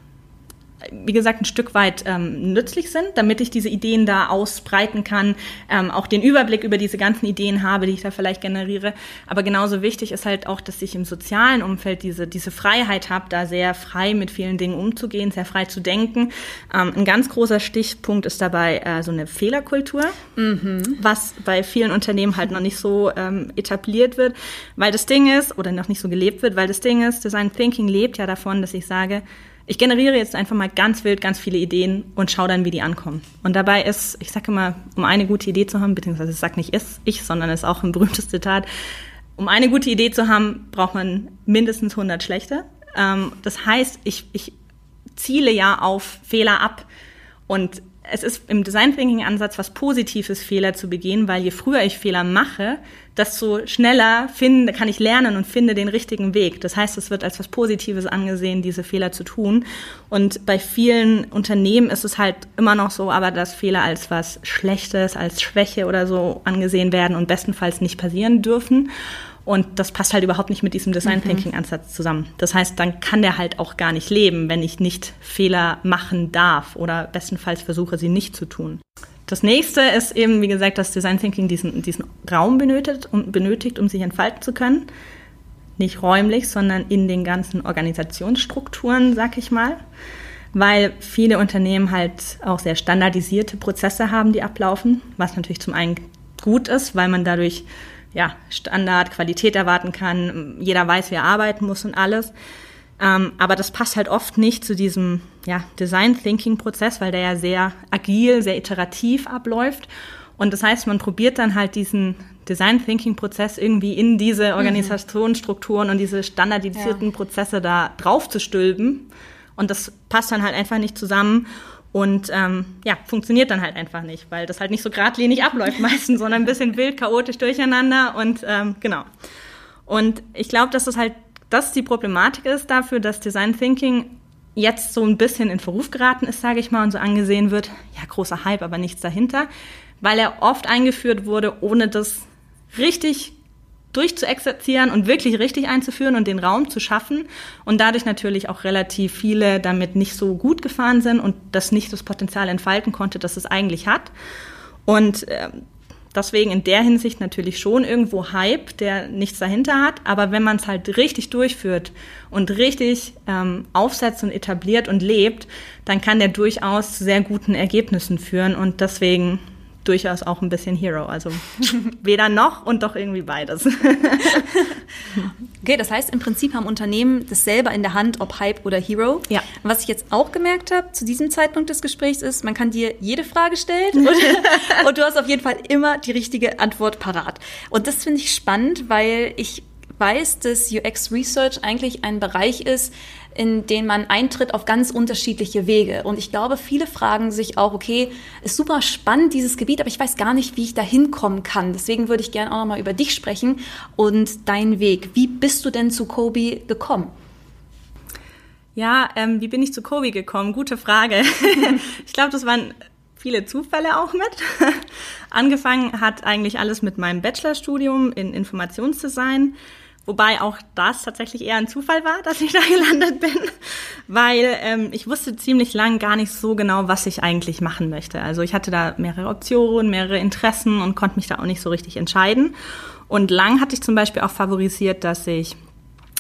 wie gesagt, ein Stück weit ähm, nützlich sind, damit ich diese Ideen da ausbreiten kann, ähm, auch den Überblick über diese ganzen Ideen habe, die ich da vielleicht generiere. Aber genauso wichtig ist halt auch, dass ich im sozialen Umfeld diese, diese Freiheit habe, da sehr frei mit vielen Dingen umzugehen, sehr frei zu denken. Ähm, ein ganz großer Stichpunkt ist dabei äh, so eine Fehlerkultur, mhm. was bei vielen Unternehmen halt noch nicht so ähm, etabliert wird, weil das Ding ist, oder noch nicht so gelebt wird, weil das Ding ist, Design Thinking lebt ja davon, dass ich sage, ich generiere jetzt einfach mal ganz wild ganz viele Ideen und schaue dann, wie die ankommen. Und dabei ist, ich sage immer, um eine gute Idee zu haben, beziehungsweise ich sage nicht ist ich, sondern es ist auch ein <laughs> berühmtes Zitat, um eine gute Idee zu haben, braucht man mindestens 100 schlechte. Ähm, das heißt, ich, ich ziele ja auf Fehler ab und es ist im Design Thinking Ansatz was Positives, Fehler zu begehen, weil je früher ich Fehler mache, desto schneller finde, kann ich lernen und finde den richtigen Weg. Das heißt, es wird als was Positives angesehen, diese Fehler zu tun. Und bei vielen Unternehmen ist es halt immer noch so, aber dass Fehler als was Schlechtes, als Schwäche oder so angesehen werden und bestenfalls nicht passieren dürfen. Und das passt halt überhaupt nicht mit diesem Design Thinking Ansatz zusammen. Das heißt, dann kann der halt auch gar nicht leben, wenn ich nicht Fehler machen darf oder bestenfalls versuche, sie nicht zu tun. Das nächste ist eben, wie gesagt, dass Design Thinking diesen, diesen Raum benötigt, um, benötigt, um sich entfalten zu können. Nicht räumlich, sondern in den ganzen Organisationsstrukturen, sag ich mal. Weil viele Unternehmen halt auch sehr standardisierte Prozesse haben, die ablaufen, was natürlich zum einen gut ist, weil man dadurch ja, Standard, Qualität erwarten kann. Jeder weiß, wie er arbeiten muss und alles. Ähm, aber das passt halt oft nicht zu diesem ja, Design Thinking Prozess, weil der ja sehr agil, sehr iterativ abläuft. Und das heißt, man probiert dann halt diesen Design Thinking Prozess irgendwie in diese mhm. Organisationsstrukturen und diese standardisierten ja. Prozesse da drauf zu stülpen. Und das passt dann halt einfach nicht zusammen. Und ähm, ja, funktioniert dann halt einfach nicht, weil das halt nicht so geradlinig abläuft <laughs> meistens, sondern ein bisschen wild, chaotisch durcheinander und ähm, genau. Und ich glaube, dass das halt, das die Problematik ist dafür, dass Design Thinking jetzt so ein bisschen in Verruf geraten ist, sage ich mal, und so angesehen wird, ja, großer Hype, aber nichts dahinter, weil er oft eingeführt wurde, ohne das richtig durchzuexerzieren und wirklich richtig einzuführen und den Raum zu schaffen und dadurch natürlich auch relativ viele damit nicht so gut gefahren sind und das nicht das Potenzial entfalten konnte, das es eigentlich hat. Und äh, deswegen in der Hinsicht natürlich schon irgendwo Hype, der nichts dahinter hat. Aber wenn man es halt richtig durchführt und richtig ähm, aufsetzt und etabliert und lebt, dann kann der durchaus zu sehr guten Ergebnissen führen. Und deswegen durchaus auch ein bisschen Hero. Also <laughs> weder noch und doch irgendwie beides. <laughs> okay, das heißt, im Prinzip haben Unternehmen das selber in der Hand, ob Hype oder Hero. Ja. Was ich jetzt auch gemerkt habe zu diesem Zeitpunkt des Gesprächs ist, man kann dir jede Frage stellen und, <laughs> und du hast auf jeden Fall immer die richtige Antwort parat. Und das finde ich spannend, weil ich weiß, dass UX Research eigentlich ein Bereich ist, in den man eintritt auf ganz unterschiedliche Wege. Und ich glaube, viele fragen sich auch, okay, ist super spannend dieses Gebiet, aber ich weiß gar nicht, wie ich da hinkommen kann. Deswegen würde ich gerne auch nochmal über dich sprechen und deinen Weg. Wie bist du denn zu Kobi gekommen? Ja, ähm, wie bin ich zu Kobi gekommen? Gute Frage. <laughs> ich glaube, das waren viele Zufälle auch mit. <laughs> Angefangen hat eigentlich alles mit meinem Bachelorstudium in Informationsdesign. Wobei auch das tatsächlich eher ein Zufall war, dass ich da <laughs> gelandet bin, weil ähm, ich wusste ziemlich lang gar nicht so genau, was ich eigentlich machen möchte. Also ich hatte da mehrere Optionen, mehrere Interessen und konnte mich da auch nicht so richtig entscheiden. Und lang hatte ich zum Beispiel auch favorisiert, dass ich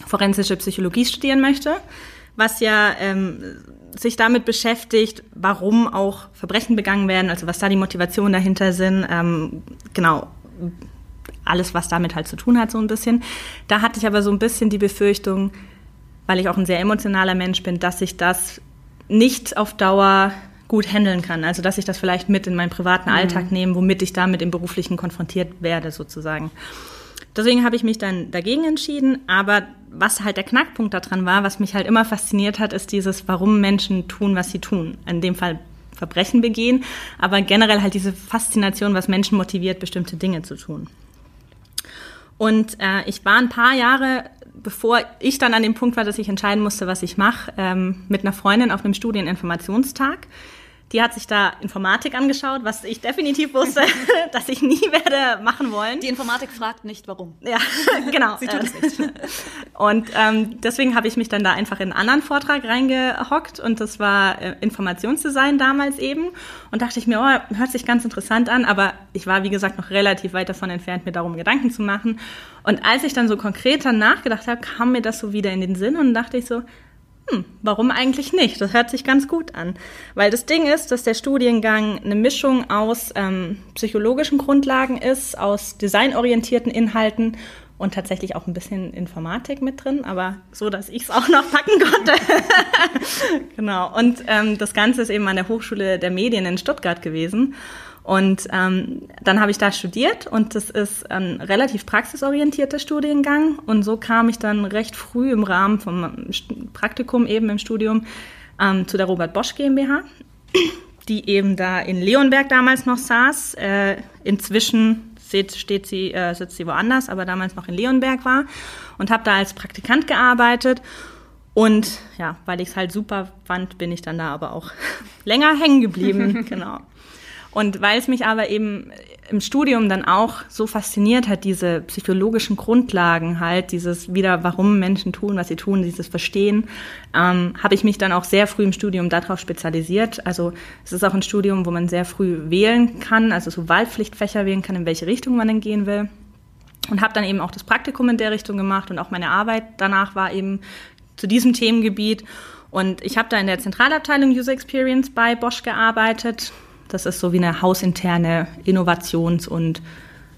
forensische Psychologie studieren möchte, was ja ähm, sich damit beschäftigt, warum auch Verbrechen begangen werden, also was da die Motivationen dahinter sind. Ähm, genau, alles, was damit halt zu tun hat, so ein bisschen. Da hatte ich aber so ein bisschen die Befürchtung, weil ich auch ein sehr emotionaler Mensch bin, dass ich das nicht auf Dauer gut handeln kann. Also dass ich das vielleicht mit in meinen privaten mhm. Alltag nehme, womit ich damit im beruflichen konfrontiert werde, sozusagen. Deswegen habe ich mich dann dagegen entschieden. Aber was halt der Knackpunkt daran war, was mich halt immer fasziniert hat, ist dieses, warum Menschen tun, was sie tun. In dem Fall Verbrechen begehen, aber generell halt diese Faszination, was Menschen motiviert, bestimmte Dinge zu tun. Und äh, ich war ein paar Jahre, bevor ich dann an dem Punkt war, dass ich entscheiden musste, was ich mache, ähm, mit einer Freundin auf einem Studieninformationstag. Die hat sich da Informatik angeschaut, was ich definitiv wusste, <laughs> <laughs> dass ich nie werde machen wollen. Die Informatik fragt nicht, warum. Ja, <laughs> genau. Sie tut es nicht. Und ähm, deswegen habe ich mich dann da einfach in einen anderen Vortrag reingehockt und das war äh, Informationsdesign damals eben. Und dachte ich mir, oh, hört sich ganz interessant an, aber ich war, wie gesagt, noch relativ weit davon entfernt, mir darum Gedanken zu machen. Und als ich dann so konkreter nachgedacht habe, kam mir das so wieder in den Sinn und dachte ich so, hm, warum eigentlich nicht? Das hört sich ganz gut an. Weil das Ding ist, dass der Studiengang eine Mischung aus ähm, psychologischen Grundlagen ist, aus designorientierten Inhalten und tatsächlich auch ein bisschen Informatik mit drin, aber so, dass ich es auch noch packen konnte. <laughs> genau. Und ähm, das Ganze ist eben an der Hochschule der Medien in Stuttgart gewesen. Und ähm, dann habe ich da studiert und das ist ein relativ praxisorientierter Studiengang. Und so kam ich dann recht früh im Rahmen vom Praktikum eben im Studium ähm, zu der Robert Bosch GmbH, die eben da in Leonberg damals noch saß. Äh, inzwischen steht, sie, äh, sitzt sie woanders, aber damals noch in Leonberg war und habe da als Praktikant gearbeitet. Und ja, weil ich es halt super fand, bin ich dann da aber auch <laughs> länger hängen geblieben. <laughs> genau. Und weil es mich aber eben im Studium dann auch so fasziniert hat, diese psychologischen Grundlagen halt, dieses wieder, warum Menschen tun, was sie tun, dieses Verstehen, ähm, habe ich mich dann auch sehr früh im Studium darauf spezialisiert. Also es ist auch ein Studium, wo man sehr früh wählen kann, also so Wahlpflichtfächer wählen kann, in welche Richtung man denn gehen will. Und habe dann eben auch das Praktikum in der Richtung gemacht und auch meine Arbeit danach war eben zu diesem Themengebiet. Und ich habe da in der Zentralabteilung User Experience bei Bosch gearbeitet, das ist so wie eine hausinterne Innovations- und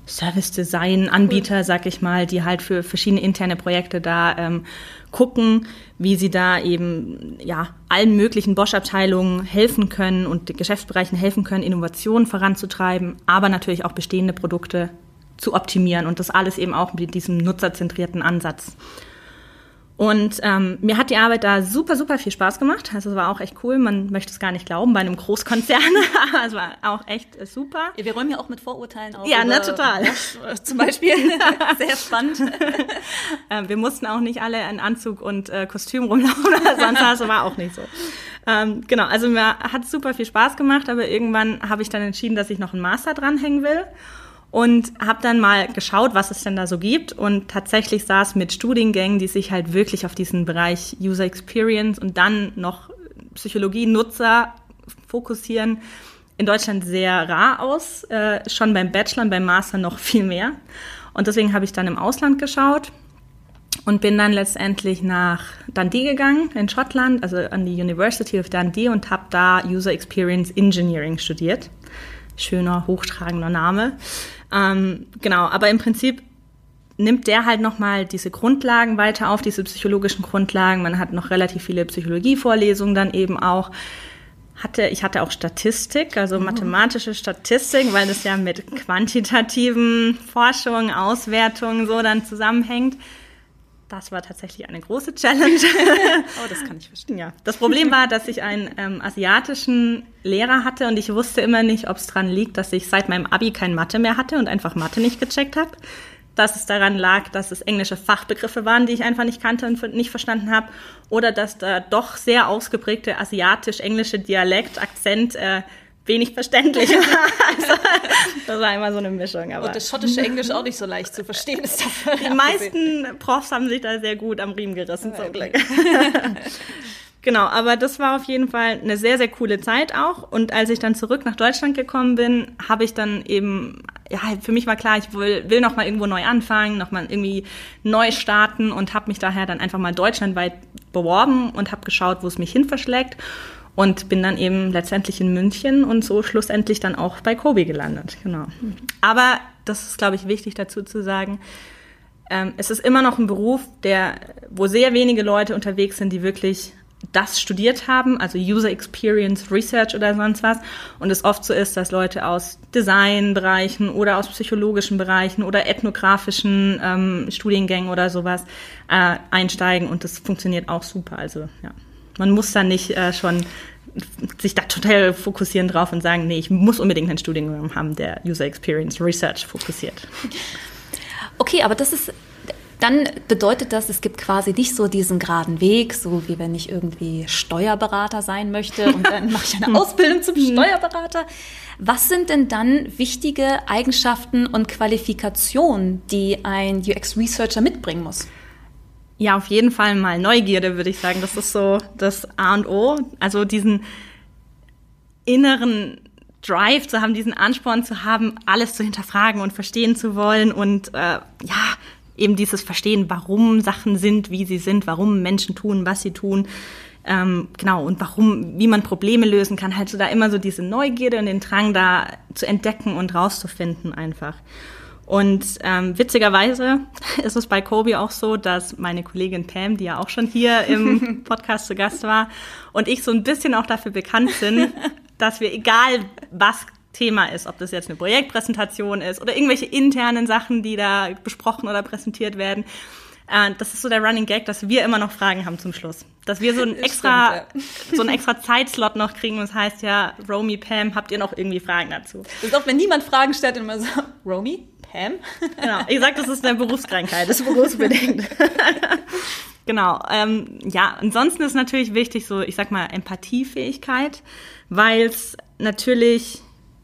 Service-Design-Anbieter, sag ich mal, die halt für verschiedene interne Projekte da ähm, gucken, wie sie da eben ja allen möglichen Bosch-Abteilungen helfen können und den Geschäftsbereichen helfen können, Innovationen voranzutreiben, aber natürlich auch bestehende Produkte zu optimieren und das alles eben auch mit diesem nutzerzentrierten Ansatz. Und ähm, mir hat die Arbeit da super, super viel Spaß gemacht. Also es war auch echt cool. Man möchte es gar nicht glauben bei einem Großkonzern, aber <laughs> es war auch echt äh, super. Ja, wir räumen ja auch mit Vorurteilen auf. Ja, ne, total. Bosch, äh, zum Beispiel. <laughs> Sehr spannend. <laughs> ähm, wir mussten auch nicht alle in Anzug und äh, Kostüm rumlaufen sonst. Das war auch nicht so. Ähm, genau, also mir hat super viel Spaß gemacht, aber irgendwann habe ich dann entschieden, dass ich noch einen Master dranhängen will und habe dann mal geschaut, was es denn da so gibt und tatsächlich saß mit Studiengängen, die sich halt wirklich auf diesen Bereich User Experience und dann noch Psychologie Nutzer fokussieren, in Deutschland sehr rar aus, äh, schon beim Bachelor und beim Master noch viel mehr. Und deswegen habe ich dann im Ausland geschaut und bin dann letztendlich nach Dundee gegangen in Schottland, also an die University of Dundee und habe da User Experience Engineering studiert. Schöner, hochtragender Name. Ähm, genau, aber im Prinzip nimmt der halt nochmal diese Grundlagen weiter auf, diese psychologischen Grundlagen. Man hat noch relativ viele Psychologievorlesungen dann eben auch. Hatte, ich hatte auch Statistik, also mhm. mathematische Statistik, weil das ja mit quantitativen Forschungen, Auswertungen so dann zusammenhängt. Das war tatsächlich eine große Challenge. <laughs> oh, das kann ich verstehen. Ja. Das Problem war, dass ich einen ähm, asiatischen Lehrer hatte und ich wusste immer nicht, ob es daran liegt, dass ich seit meinem Abi kein Mathe mehr hatte und einfach Mathe nicht gecheckt habe. Dass es daran lag, dass es englische Fachbegriffe waren, die ich einfach nicht kannte und nicht verstanden habe. Oder dass da doch sehr ausgeprägte asiatisch-englische Dialekt, Akzent äh, wenig verständlich <laughs> also, das war immer so eine Mischung. Aber Und das schottische Englisch auch nicht so leicht zu verstehen ist. Die meisten Profs haben sich da sehr gut am Riemen gerissen, zum Glück. <laughs> Genau, aber das war auf jeden Fall eine sehr, sehr coole Zeit auch. Und als ich dann zurück nach Deutschland gekommen bin, habe ich dann eben, ja, für mich war klar, ich will, will noch mal irgendwo neu anfangen, noch mal irgendwie neu starten und habe mich daher dann einfach mal deutschlandweit beworben und habe geschaut, wo es mich hin verschlägt und bin dann eben letztendlich in München und so schlussendlich dann auch bei Kobe gelandet. Genau. Aber das ist, glaube ich, wichtig dazu zu sagen. Ähm, es ist immer noch ein Beruf, der, wo sehr wenige Leute unterwegs sind, die wirklich das studiert haben, also User Experience Research oder sonst was. Und es oft so ist, dass Leute aus Designbereichen oder aus psychologischen Bereichen oder ethnografischen ähm, Studiengängen oder sowas äh, einsteigen und das funktioniert auch super. Also ja, man muss da nicht äh, schon sich da total fokussieren drauf und sagen, nee, ich muss unbedingt einen Studiengang haben, der User Experience Research fokussiert. Okay, aber das ist dann bedeutet das, es gibt quasi nicht so diesen geraden Weg, so wie wenn ich irgendwie Steuerberater sein möchte und dann mache ich eine <laughs> Ausbildung zum mhm. Steuerberater. Was sind denn dann wichtige Eigenschaften und Qualifikationen, die ein UX-Researcher mitbringen muss? Ja, auf jeden Fall mal Neugierde, würde ich sagen. Das ist so das A und O. Also diesen inneren Drive zu haben, diesen Ansporn zu haben, alles zu hinterfragen und verstehen zu wollen und äh, ja, eben dieses Verstehen, warum Sachen sind, wie sie sind, warum Menschen tun, was sie tun. Ähm, genau, und warum, wie man Probleme lösen kann, halt so da immer so diese Neugierde und den Drang da zu entdecken und rauszufinden einfach. Und ähm, witzigerweise <laughs> ist es bei Kobe auch so, dass meine Kollegin Pam, die ja auch schon hier im <laughs> Podcast zu Gast war, und ich so ein bisschen auch dafür bekannt sind, <laughs> dass wir egal was Thema ist, ob das jetzt eine Projektpräsentation ist oder irgendwelche internen Sachen, die da besprochen oder präsentiert werden. Äh, das ist so der Running Gag, dass wir immer noch Fragen haben zum Schluss. Dass wir so ein extra, stimmt, ja. so ein extra Zeitslot noch kriegen und das heißt ja, Romy, Pam, habt ihr noch irgendwie Fragen dazu? Das ist auch, wenn niemand Fragen stellt, immer so, Romy, Pam? Genau. Ich sag, das ist eine Berufskrankheit, das ist berufsbedingt. <laughs> genau. Ähm, ja, ansonsten ist natürlich wichtig, so, ich sag mal, Empathiefähigkeit, weil es natürlich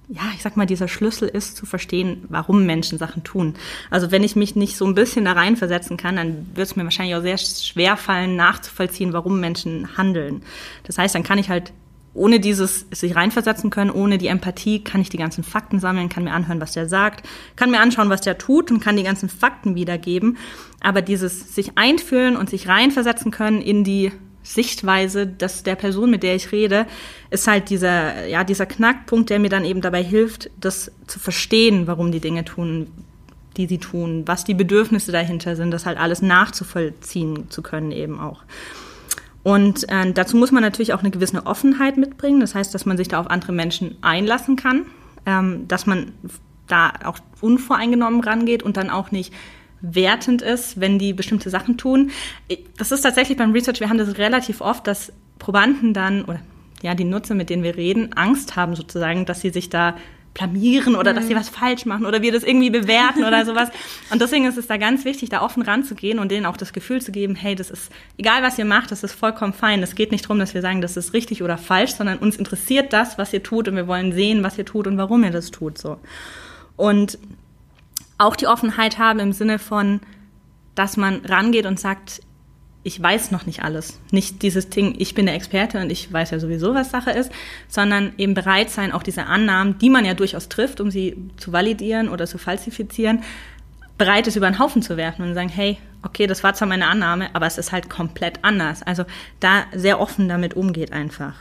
ja, ich sag mal, dieser Schlüssel ist zu verstehen, warum Menschen Sachen tun. Also wenn ich mich nicht so ein bisschen da reinversetzen kann, dann wird es mir wahrscheinlich auch sehr schwer fallen, nachzuvollziehen, warum Menschen handeln. Das heißt, dann kann ich halt ohne dieses sich reinversetzen können, ohne die Empathie, kann ich die ganzen Fakten sammeln, kann mir anhören, was der sagt, kann mir anschauen, was der tut und kann die ganzen Fakten wiedergeben. Aber dieses sich einfühlen und sich reinversetzen können in die Sichtweise dass der Person, mit der ich rede, ist halt dieser, ja, dieser Knackpunkt, der mir dann eben dabei hilft, das zu verstehen, warum die Dinge tun, die sie tun, was die Bedürfnisse dahinter sind, das halt alles nachzuvollziehen zu können eben auch. Und äh, dazu muss man natürlich auch eine gewisse Offenheit mitbringen. Das heißt, dass man sich da auf andere Menschen einlassen kann, ähm, dass man da auch unvoreingenommen rangeht und dann auch nicht wertend ist, wenn die bestimmte Sachen tun. Das ist tatsächlich beim Research, wir haben das relativ oft, dass Probanden dann oder ja, die Nutzer, mit denen wir reden, Angst haben sozusagen, dass sie sich da blamieren oder mhm. dass sie mhm. was falsch machen oder wir das irgendwie bewerten oder <laughs> sowas. Und deswegen ist es da ganz wichtig, da offen ranzugehen und denen auch das Gefühl zu geben, hey, das ist, egal was ihr macht, das ist vollkommen fein. Es geht nicht darum, dass wir sagen, das ist richtig oder falsch, sondern uns interessiert das, was ihr tut und wir wollen sehen, was ihr tut und warum ihr das tut, so. Und auch die Offenheit haben im Sinne von, dass man rangeht und sagt, ich weiß noch nicht alles. Nicht dieses Ding, ich bin der Experte und ich weiß ja sowieso, was Sache ist, sondern eben bereit sein, auch diese Annahmen, die man ja durchaus trifft, um sie zu validieren oder zu falsifizieren, bereit ist, über den Haufen zu werfen und sagen, hey, okay, das war zwar meine Annahme, aber es ist halt komplett anders. Also da sehr offen damit umgeht einfach.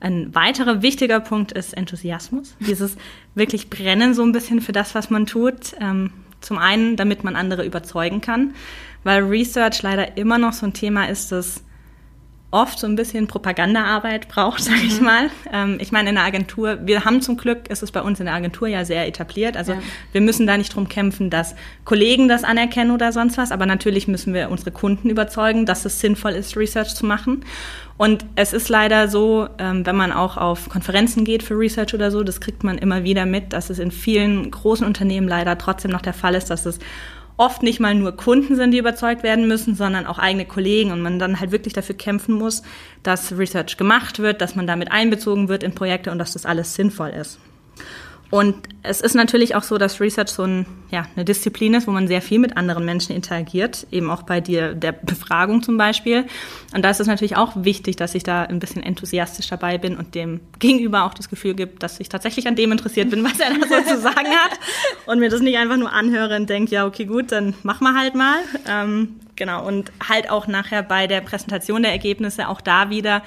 Ein weiterer wichtiger Punkt ist Enthusiasmus. Dieses wirklich Brennen so ein bisschen für das, was man tut. Ähm, zum einen, damit man andere überzeugen kann, weil Research leider immer noch so ein Thema ist, das oft so ein bisschen Propagandaarbeit braucht, sage ich mhm. mal. Ähm, ich meine, in der Agentur, wir haben zum Glück, ist es bei uns in der Agentur ja sehr etabliert. Also ja. wir müssen da nicht drum kämpfen, dass Kollegen das anerkennen oder sonst was. Aber natürlich müssen wir unsere Kunden überzeugen, dass es sinnvoll ist, Research zu machen. Und es ist leider so, ähm, wenn man auch auf Konferenzen geht für Research oder so, das kriegt man immer wieder mit, dass es in vielen großen Unternehmen leider trotzdem noch der Fall ist, dass es oft nicht mal nur Kunden sind, die überzeugt werden müssen, sondern auch eigene Kollegen und man dann halt wirklich dafür kämpfen muss, dass Research gemacht wird, dass man damit einbezogen wird in Projekte und dass das alles sinnvoll ist. Und es ist natürlich auch so, dass Research so ein, ja, eine Disziplin ist, wo man sehr viel mit anderen Menschen interagiert, eben auch bei dir der Befragung zum Beispiel. Und da ist es natürlich auch wichtig, dass ich da ein bisschen enthusiastisch dabei bin und dem Gegenüber auch das Gefühl gibt, dass ich tatsächlich an dem interessiert bin, was er da so zu sagen hat und mir das nicht einfach nur anhöre und denke, ja, okay, gut, dann machen wir halt mal. Ähm, genau, und halt auch nachher bei der Präsentation der Ergebnisse auch da wieder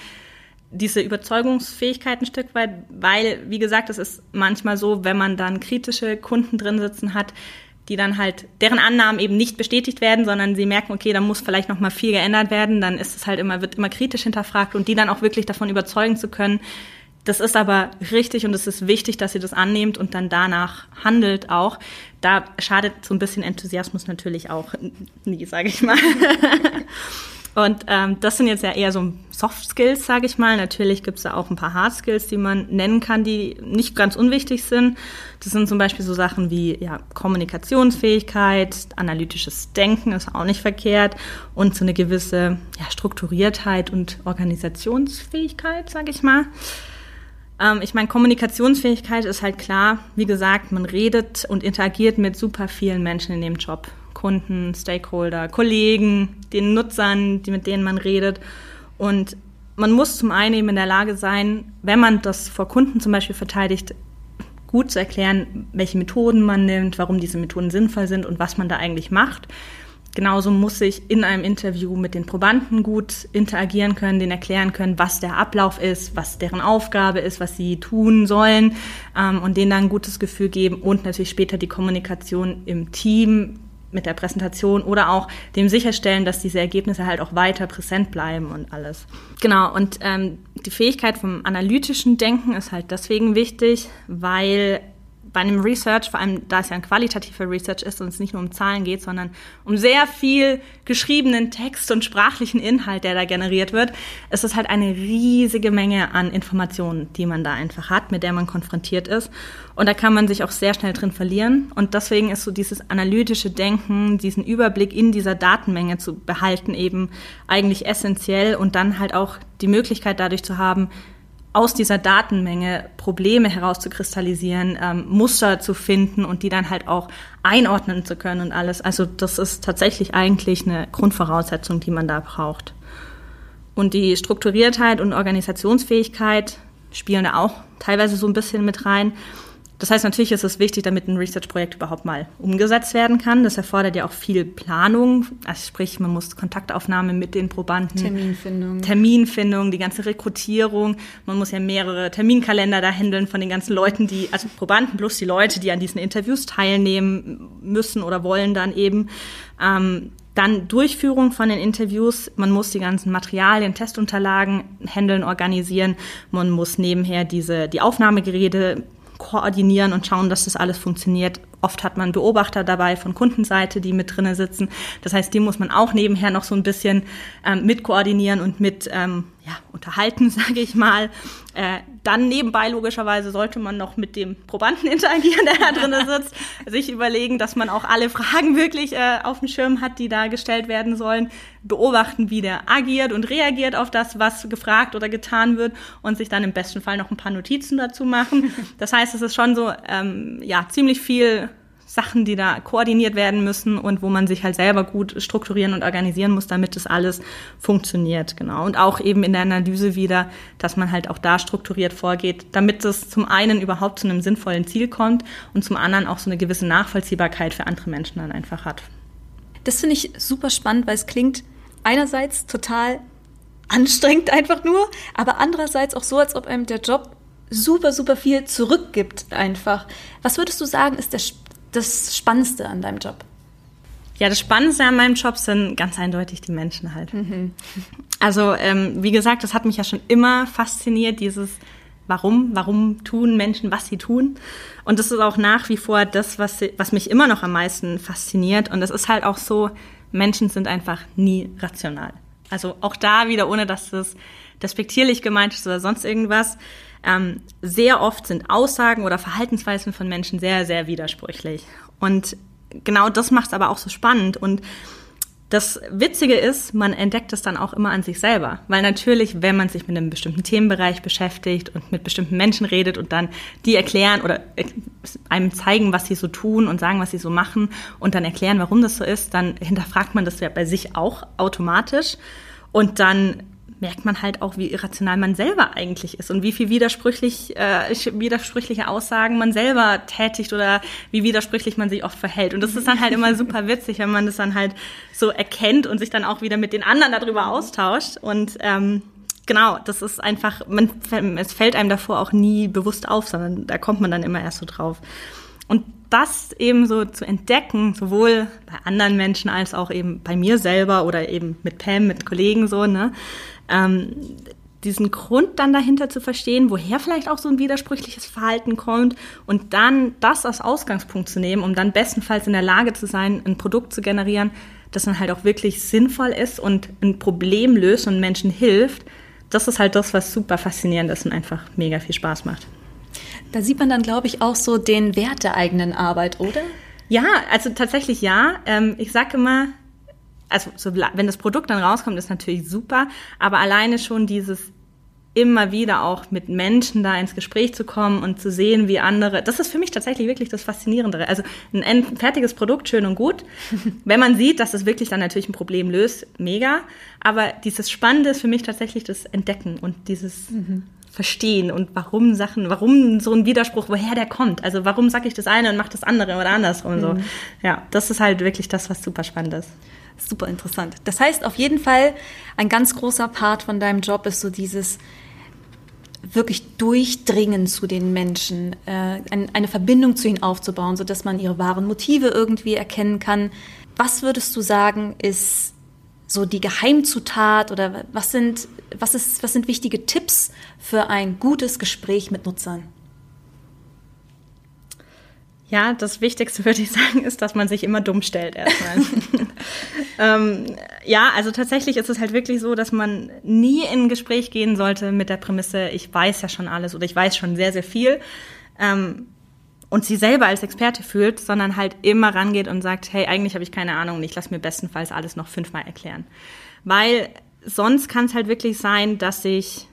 diese Überzeugungsfähigkeit ein Stück weit, weil, wie gesagt, es ist manchmal so, wenn man dann kritische Kunden drin sitzen hat, die dann halt, deren Annahmen eben nicht bestätigt werden, sondern sie merken, okay, da muss vielleicht noch mal viel geändert werden, dann ist es halt immer, wird immer kritisch hinterfragt und die dann auch wirklich davon überzeugen zu können, das ist aber richtig und es ist wichtig, dass ihr das annehmt und dann danach handelt auch. Da schadet so ein bisschen Enthusiasmus natürlich auch <laughs> nie, sage ich mal. <laughs> Und ähm, das sind jetzt ja eher so Soft Skills, sage ich mal. Natürlich gibt es da auch ein paar Hard Skills, die man nennen kann, die nicht ganz unwichtig sind. Das sind zum Beispiel so Sachen wie ja, Kommunikationsfähigkeit, analytisches Denken ist auch nicht verkehrt und so eine gewisse ja, Strukturiertheit und Organisationsfähigkeit, sage ich mal. Ähm, ich meine, Kommunikationsfähigkeit ist halt klar. Wie gesagt, man redet und interagiert mit super vielen Menschen in dem Job. Kunden, Stakeholder, Kollegen, den Nutzern, die, mit denen man redet. Und man muss zum einen eben in der Lage sein, wenn man das vor Kunden zum Beispiel verteidigt, gut zu erklären, welche Methoden man nimmt, warum diese Methoden sinnvoll sind und was man da eigentlich macht. Genauso muss ich in einem Interview mit den Probanden gut interagieren können, denen erklären können, was der Ablauf ist, was deren Aufgabe ist, was sie tun sollen ähm, und denen dann ein gutes Gefühl geben und natürlich später die Kommunikation im Team mit der Präsentation oder auch dem sicherstellen, dass diese Ergebnisse halt auch weiter präsent bleiben und alles. Genau, und ähm, die Fähigkeit vom analytischen Denken ist halt deswegen wichtig, weil bei einem Research, vor allem da es ja ein qualitativer Research ist und es nicht nur um Zahlen geht, sondern um sehr viel geschriebenen Text und sprachlichen Inhalt, der da generiert wird, ist es halt eine riesige Menge an Informationen, die man da einfach hat, mit der man konfrontiert ist. Und da kann man sich auch sehr schnell drin verlieren. Und deswegen ist so dieses analytische Denken, diesen Überblick in dieser Datenmenge zu behalten, eben eigentlich essentiell und dann halt auch die Möglichkeit dadurch zu haben, aus dieser Datenmenge Probleme herauszukristallisieren, ähm, Muster zu finden und die dann halt auch einordnen zu können und alles. Also das ist tatsächlich eigentlich eine Grundvoraussetzung, die man da braucht. Und die Strukturiertheit und Organisationsfähigkeit spielen da auch teilweise so ein bisschen mit rein. Das heißt, natürlich ist es wichtig, damit ein Research-Projekt überhaupt mal umgesetzt werden kann. Das erfordert ja auch viel Planung. Also sprich, man muss Kontaktaufnahme mit den Probanden. Terminfindung. Terminfindung, die ganze Rekrutierung. Man muss ja mehrere Terminkalender da handeln von den ganzen Leuten, die, also Probanden plus die Leute, die an diesen Interviews teilnehmen müssen oder wollen dann eben. Ähm, dann Durchführung von den Interviews. Man muss die ganzen Materialien, Testunterlagen handeln, organisieren. Man muss nebenher diese, die Aufnahmegeräte koordinieren und schauen, dass das alles funktioniert. Oft hat man Beobachter dabei von Kundenseite, die mit drinnen sitzen. Das heißt, die muss man auch nebenher noch so ein bisschen ähm, mit koordinieren und mit ähm, ja, unterhalten, <laughs> sage ich mal. Äh, dann nebenbei logischerweise sollte man noch mit dem Probanden <laughs> interagieren, der da drinnen sitzt, sich überlegen, dass man auch alle Fragen wirklich äh, auf dem Schirm hat, die da gestellt werden sollen, beobachten, wie der agiert und reagiert auf das, was gefragt oder getan wird und sich dann im besten Fall noch ein paar Notizen dazu machen. Das heißt, es ist schon so ähm, ja ziemlich viel Sachen, die da koordiniert werden müssen und wo man sich halt selber gut strukturieren und organisieren muss, damit das alles funktioniert, genau. Und auch eben in der Analyse wieder, dass man halt auch da strukturiert vorgeht, damit es zum einen überhaupt zu einem sinnvollen Ziel kommt und zum anderen auch so eine gewisse Nachvollziehbarkeit für andere Menschen dann einfach hat. Das finde ich super spannend, weil es klingt einerseits total anstrengend einfach nur, aber andererseits auch so, als ob einem der Job super, super viel zurückgibt einfach. Was würdest du sagen, ist der das Spannendste an deinem Job? Ja, das Spannendste an meinem Job sind ganz eindeutig die Menschen halt. Mhm. Also, ähm, wie gesagt, das hat mich ja schon immer fasziniert, dieses Warum, warum tun Menschen, was sie tun. Und das ist auch nach wie vor das, was, was mich immer noch am meisten fasziniert. Und es ist halt auch so, Menschen sind einfach nie rational. Also auch da wieder, ohne dass das despektierlich gemeint ist oder sonst irgendwas. Ähm, sehr oft sind Aussagen oder Verhaltensweisen von Menschen sehr, sehr widersprüchlich. Und genau das macht es aber auch so spannend. Und das Witzige ist, man entdeckt es dann auch immer an sich selber. Weil natürlich, wenn man sich mit einem bestimmten Themenbereich beschäftigt und mit bestimmten Menschen redet und dann die erklären oder einem zeigen, was sie so tun und sagen, was sie so machen und dann erklären, warum das so ist, dann hinterfragt man das ja bei sich auch automatisch. Und dann merkt man halt auch, wie irrational man selber eigentlich ist und wie viel widersprüchlich, äh, widersprüchliche Aussagen man selber tätigt oder wie widersprüchlich man sich oft verhält. Und das ist dann halt immer super witzig, wenn man das dann halt so erkennt und sich dann auch wieder mit den anderen darüber austauscht. Und ähm, genau, das ist einfach, man, es fällt einem davor auch nie bewusst auf, sondern da kommt man dann immer erst so drauf. Und das eben so zu entdecken, sowohl bei anderen Menschen als auch eben bei mir selber oder eben mit Pam, mit Kollegen so, ne, ähm, diesen Grund dann dahinter zu verstehen, woher vielleicht auch so ein widersprüchliches Verhalten kommt und dann das als Ausgangspunkt zu nehmen, um dann bestenfalls in der Lage zu sein, ein Produkt zu generieren, das dann halt auch wirklich sinnvoll ist und ein Problem löst und Menschen hilft. Das ist halt das, was super faszinierend ist und einfach mega viel Spaß macht. Da sieht man dann, glaube ich, auch so den Wert der eigenen Arbeit, oder? Ja, also tatsächlich ja. Ähm, ich sage immer, also so, wenn das Produkt dann rauskommt, ist natürlich super, aber alleine schon dieses immer wieder auch mit Menschen da ins Gespräch zu kommen und zu sehen, wie andere, das ist für mich tatsächlich wirklich das Faszinierendere. Also ein fertiges Produkt, schön und gut. <laughs> Wenn man sieht, dass es wirklich dann natürlich ein Problem löst, mega. Aber dieses Spannende ist für mich tatsächlich das Entdecken und dieses mhm. Verstehen und warum Sachen, warum so ein Widerspruch, woher der kommt. Also warum sage ich das eine und mache das andere oder andersrum mhm. so. Ja, das ist halt wirklich das, was super spannend ist. Super interessant. Das heißt, auf jeden Fall ein ganz großer Part von deinem Job ist so dieses wirklich Durchdringen zu den Menschen, äh, eine Verbindung zu ihnen aufzubauen, sodass man ihre wahren Motive irgendwie erkennen kann. Was würdest du sagen, ist so die Geheimzutat oder was sind, was ist, was sind wichtige Tipps für ein gutes Gespräch mit Nutzern? Ja, das Wichtigste <laughs> würde ich sagen, ist, dass man sich immer dumm stellt erstmal. <laughs> ähm, ja, also tatsächlich ist es halt wirklich so, dass man nie in ein Gespräch gehen sollte mit der Prämisse, ich weiß ja schon alles oder ich weiß schon sehr, sehr viel. Ähm, und sie selber als Experte fühlt, sondern halt immer rangeht und sagt, hey, eigentlich habe ich keine Ahnung und ich lasse mir bestenfalls alles noch fünfmal erklären. Weil sonst kann es halt wirklich sein, dass ich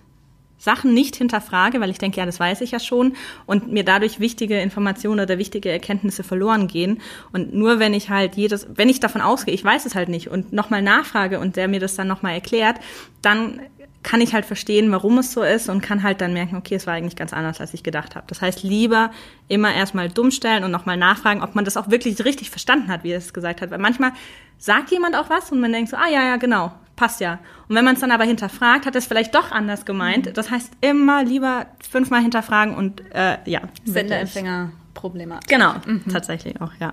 Sachen nicht hinterfrage, weil ich denke, ja, das weiß ich ja schon und mir dadurch wichtige Informationen oder wichtige Erkenntnisse verloren gehen. Und nur wenn ich halt jedes, wenn ich davon ausgehe, ich weiß es halt nicht und nochmal nachfrage und der mir das dann nochmal erklärt, dann kann ich halt verstehen, warum es so ist und kann halt dann merken, okay, es war eigentlich ganz anders, als ich gedacht habe. Das heißt, lieber immer erstmal dumm stellen und nochmal nachfragen, ob man das auch wirklich richtig verstanden hat, wie er es gesagt hat. Weil manchmal sagt jemand auch was und man denkt so, ah ja, ja, genau, passt ja. Und wenn man es dann aber hinterfragt, hat es vielleicht doch anders gemeint. Mhm. Das heißt, immer lieber fünfmal hinterfragen und äh, ja. Sender-Empfänger-Probleme. Genau, mhm. tatsächlich auch, ja.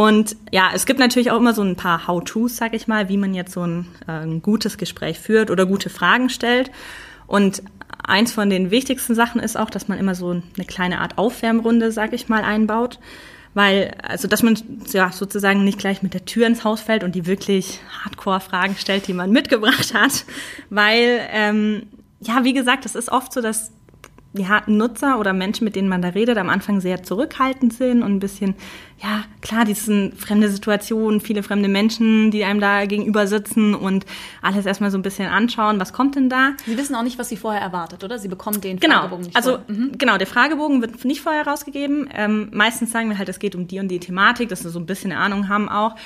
Und ja, es gibt natürlich auch immer so ein paar How-Tos, sag ich mal, wie man jetzt so ein, äh, ein gutes Gespräch führt oder gute Fragen stellt. Und eins von den wichtigsten Sachen ist auch, dass man immer so eine kleine Art Aufwärmrunde, sag ich mal, einbaut weil, also dass man ja sozusagen nicht gleich mit der Tür ins Haus fällt und die wirklich Hardcore-Fragen stellt, die man mitgebracht hat, weil, ähm, ja, wie gesagt, es ist oft so, dass ja, Nutzer oder Menschen, mit denen man da redet, am Anfang sehr zurückhaltend sind und ein bisschen, ja, klar, die sind fremde Situationen, viele fremde Menschen, die einem da gegenüber sitzen und alles erstmal so ein bisschen anschauen, was kommt denn da? Sie wissen auch nicht, was Sie vorher erwartet, oder? Sie bekommen den genau. Fragebogen nicht Also, mhm. genau, der Fragebogen wird nicht vorher rausgegeben. Ähm, meistens sagen wir halt, es geht um die und die Thematik, dass wir so ein bisschen Ahnung haben auch.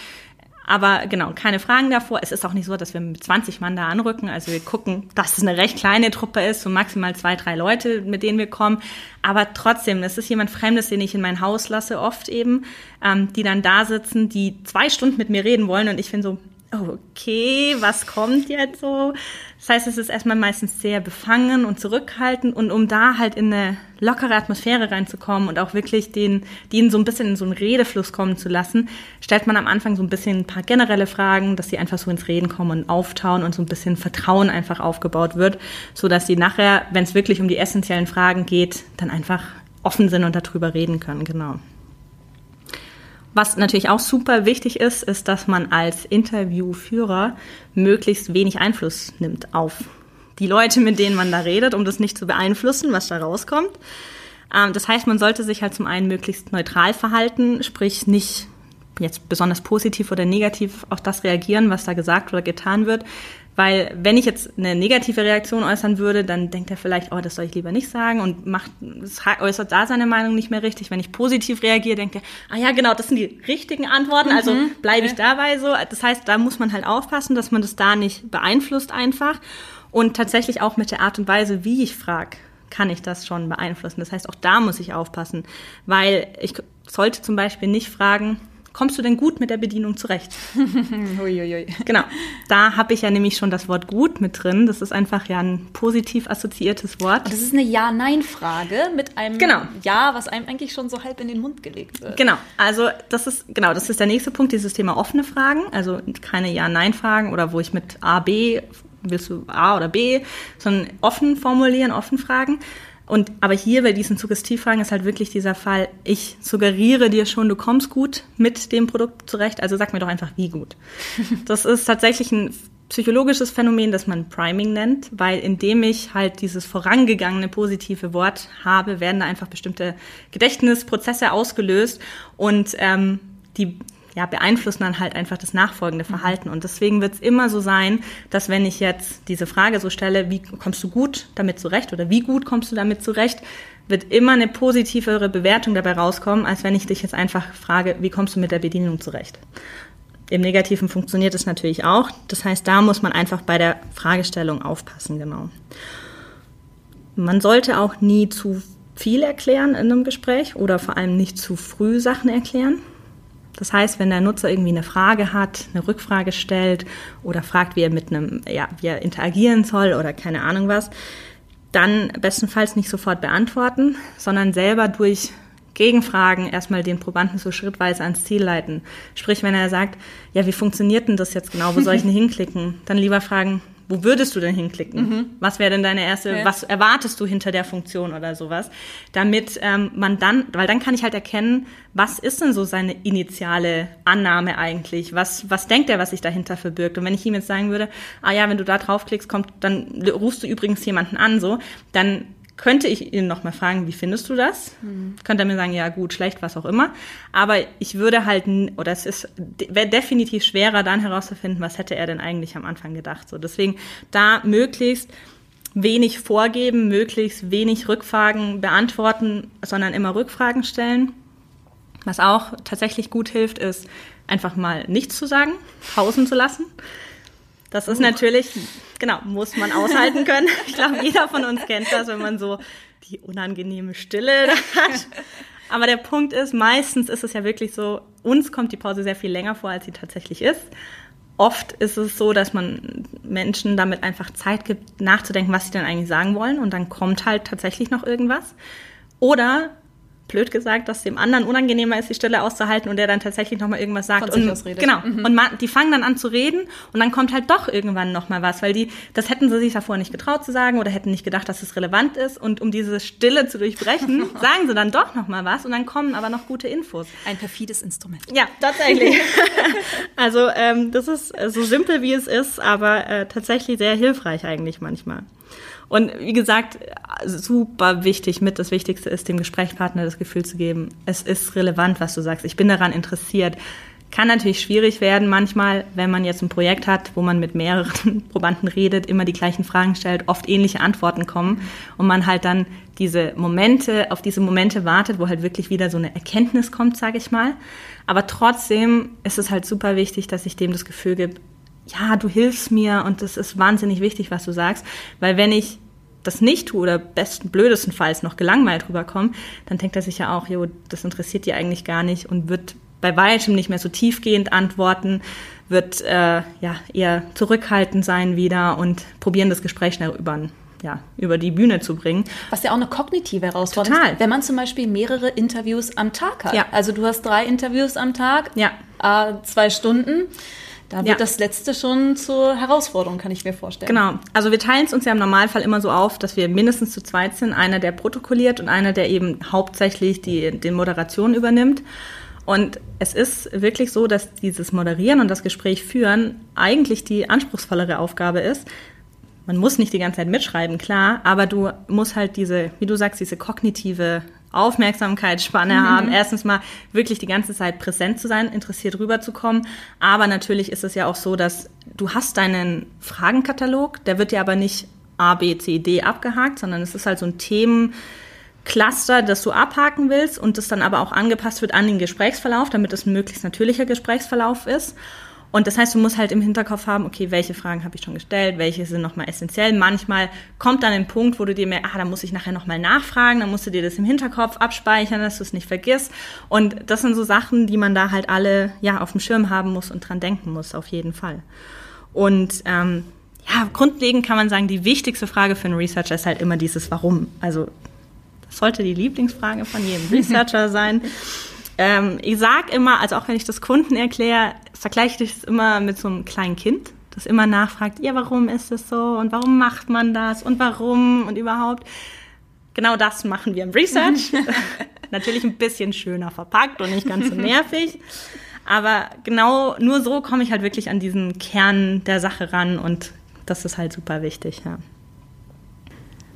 Aber genau, keine Fragen davor. Es ist auch nicht so, dass wir mit 20 Mann da anrücken. Also wir gucken, dass es eine recht kleine Truppe ist, so maximal zwei, drei Leute, mit denen wir kommen. Aber trotzdem, es ist jemand Fremdes, den ich in mein Haus lasse, oft eben, ähm, die dann da sitzen, die zwei Stunden mit mir reden wollen. Und ich finde so, okay, was kommt jetzt so? Das heißt, es ist erstmal meistens sehr befangen und zurückhaltend und um da halt in eine lockere Atmosphäre reinzukommen und auch wirklich den, den so ein bisschen in so einen Redefluss kommen zu lassen, stellt man am Anfang so ein bisschen ein paar generelle Fragen, dass sie einfach so ins Reden kommen und auftauen und so ein bisschen Vertrauen einfach aufgebaut wird, so dass sie nachher, wenn es wirklich um die essentiellen Fragen geht, dann einfach offen sind und darüber reden können, genau. Was natürlich auch super wichtig ist, ist, dass man als Interviewführer möglichst wenig Einfluss nimmt auf die Leute, mit denen man da redet, um das nicht zu beeinflussen, was da rauskommt. Ähm, das heißt, man sollte sich halt zum einen möglichst neutral verhalten, sprich nicht jetzt besonders positiv oder negativ auf das reagieren, was da gesagt oder getan wird. Weil wenn ich jetzt eine negative Reaktion äußern würde, dann denkt er vielleicht, oh, das soll ich lieber nicht sagen und macht, äußert da seine Meinung nicht mehr richtig. Wenn ich positiv reagiere, denke er, ah ja, genau, das sind die richtigen Antworten, also mhm. bleibe ich dabei so. Das heißt, da muss man halt aufpassen, dass man das da nicht beeinflusst einfach. Und tatsächlich auch mit der Art und Weise, wie ich frage, kann ich das schon beeinflussen. Das heißt, auch da muss ich aufpassen, weil ich sollte zum Beispiel nicht fragen, kommst du denn gut mit der Bedienung zurecht? <laughs> Uiuiui. Genau. Da habe ich ja nämlich schon das Wort gut mit drin. Das ist einfach ja ein positiv assoziiertes Wort. Das ist eine Ja-Nein-Frage mit einem genau. Ja, was einem eigentlich schon so halb in den Mund gelegt wird. Genau. Also das ist genau, das ist der nächste Punkt, dieses Thema offene Fragen, also keine Ja-Nein-Fragen oder wo ich mit A, B willst du A oder B, sondern offen formulieren, offen fragen. Und aber hier bei diesen Suggestivfragen ist halt wirklich dieser Fall, ich suggeriere dir schon, du kommst gut mit dem Produkt zurecht, also sag mir doch einfach, wie gut. <laughs> Das ist tatsächlich ein psychologisches Phänomen, das man Priming nennt, weil indem ich halt dieses vorangegangene positive Wort habe, werden da einfach bestimmte Gedächtnisprozesse ausgelöst und ähm, die ja, beeinflussen dann halt einfach das nachfolgende Verhalten. Und deswegen wird es immer so sein, dass wenn ich jetzt diese Frage so stelle, wie kommst du gut damit zurecht oder wie gut kommst du damit zurecht, wird immer eine positivere Bewertung dabei rauskommen, als wenn ich dich jetzt einfach frage, wie kommst du mit der Bedienung zurecht. Im Negativen funktioniert es natürlich auch. Das heißt, da muss man einfach bei der Fragestellung aufpassen, genau. Man sollte auch nie zu viel erklären in einem Gespräch oder vor allem nicht zu früh Sachen erklären. Das heißt, wenn der Nutzer irgendwie eine Frage hat, eine Rückfrage stellt oder fragt, wie er mit einem, ja, wie er interagieren soll oder keine Ahnung was, dann bestenfalls nicht sofort beantworten, sondern selber durch Gegenfragen erstmal den Probanden so schrittweise ans Ziel leiten. Sprich, wenn er sagt, ja, wie funktioniert denn das jetzt genau, wo soll ich denn <laughs> hinklicken? Dann lieber fragen, wo würdest du denn hinklicken? Mhm. Was wäre denn deine erste, ja. was erwartest du hinter der Funktion oder sowas? Damit ähm, man dann, weil dann kann ich halt erkennen, was ist denn so seine initiale Annahme eigentlich? Was, was denkt er, was sich dahinter verbirgt? Und wenn ich ihm jetzt sagen würde, ah ja, wenn du da draufklickst, kommt, dann rufst du übrigens jemanden an, so, dann könnte ich ihn nochmal fragen, wie findest du das? Mhm. Könnte er mir sagen, ja, gut, schlecht, was auch immer. Aber ich würde halt, oder es ist, wäre definitiv schwerer, dann herauszufinden, was hätte er denn eigentlich am Anfang gedacht. So, deswegen da möglichst wenig vorgeben, möglichst wenig Rückfragen beantworten, sondern immer Rückfragen stellen. Was auch tatsächlich gut hilft, ist einfach mal nichts zu sagen, pausen zu lassen. Das ist natürlich, genau, muss man aushalten können. <laughs> Ich glaube, jeder von uns kennt das, wenn man so die unangenehme Stille hat. Aber der Punkt ist, meistens ist es ja wirklich so, uns kommt die Pause sehr viel länger vor, als sie tatsächlich ist. Oft ist es so, dass man Menschen damit einfach Zeit gibt, nachzudenken, was sie denn eigentlich sagen wollen. Und dann kommt halt tatsächlich noch irgendwas. Oder blöd gesagt, dass dem anderen unangenehmer ist, die Stille auszuhalten und der dann tatsächlich nochmal irgendwas sagt. Von und, Genau. Mhm. Und man, die fangen dann an zu reden und dann kommt halt doch irgendwann nochmal was, weil die, das hätten sie sich davor nicht getraut zu sagen oder hätten nicht gedacht, dass es relevant ist. Und um diese Stille zu durchbrechen, <laughs> sagen sie dann doch nochmal was und dann kommen aber noch gute Infos. Ein perfides Instrument. Ja, tatsächlich. <laughs> also ähm, das ist so simpel, wie es ist, aber äh, tatsächlich sehr hilfreich eigentlich manchmal. Und wie gesagt, super wichtig, mit das Wichtigste ist, dem Gesprächspartner das Gefühl zu geben, es ist relevant, was du sagst. Ich bin daran interessiert. Kann natürlich schwierig werden manchmal, wenn man jetzt ein Projekt hat, wo man mit mehreren <laughs> Probanden redet, immer die gleichen Fragen stellt, oft ähnliche Antworten kommen und man halt dann diese Momente, auf diese Momente wartet, wo halt wirklich wieder so eine Erkenntnis kommt, sage ich mal. Aber trotzdem ist es halt super wichtig, dass ich dem das Gefühl gebe, ja, du hilfst mir und das ist wahnsinnig wichtig, was du sagst, weil wenn ich das nicht tue oder besten blödestenfalls noch gelangweilt rüberkomme, dann denkt er sich ja auch, jo, das interessiert dir eigentlich gar nicht und wird bei weitem nicht mehr so tiefgehend antworten, wird äh, ja eher zurückhaltend sein wieder und probieren das Gespräch schnell über ja, über die Bühne zu bringen. Was ja auch eine kognitive Herausforderung Total. ist, wenn man zum Beispiel mehrere Interviews am Tag hat. Ja. Also du hast drei Interviews am Tag, ja. äh, zwei Stunden. Da wird ja. das letzte schon zur Herausforderung, kann ich mir vorstellen. Genau. Also wir teilen es uns ja im Normalfall immer so auf, dass wir mindestens zu zweit sind. Einer, der protokolliert und einer, der eben hauptsächlich die, die Moderation übernimmt. Und es ist wirklich so, dass dieses Moderieren und das Gespräch führen eigentlich die anspruchsvollere Aufgabe ist. Man muss nicht die ganze Zeit mitschreiben, klar, aber du musst halt diese, wie du sagst, diese kognitive Aufmerksamkeitsspanne mhm. haben. Erstens mal wirklich die ganze Zeit präsent zu sein, interessiert rüberzukommen. Aber natürlich ist es ja auch so, dass du hast deinen Fragenkatalog, der wird dir aber nicht A, B, C, D abgehakt, sondern es ist halt so ein Themencluster, das du abhaken willst und das dann aber auch angepasst wird an den Gesprächsverlauf, damit es ein möglichst natürlicher Gesprächsverlauf ist. Und das heißt, du musst halt im Hinterkopf haben, okay, welche Fragen habe ich schon gestellt, welche sind nochmal essentiell. Manchmal kommt dann ein Punkt, wo du dir merkst, ah, da muss ich nachher nochmal nachfragen, dann musst du dir das im Hinterkopf abspeichern, dass du es nicht vergisst. Und das sind so Sachen, die man da halt alle ja auf dem Schirm haben muss und dran denken muss, auf jeden Fall. Und ähm, ja, grundlegend kann man sagen, die wichtigste Frage für einen Researcher ist halt immer dieses Warum. Also das sollte die Lieblingsfrage von jedem <laughs> Researcher sein. Ähm, ich sage immer, also auch wenn ich das Kunden erkläre, vergleiche ich es immer mit so einem kleinen Kind, das immer nachfragt, ja, warum ist es so und warum macht man das und warum und überhaupt. Genau das machen wir im Research. <laughs> <laughs> Natürlich ein bisschen schöner verpackt und nicht ganz so nervig. Aber genau nur so komme ich halt wirklich an diesen Kern der Sache ran und das ist halt super wichtig, ja.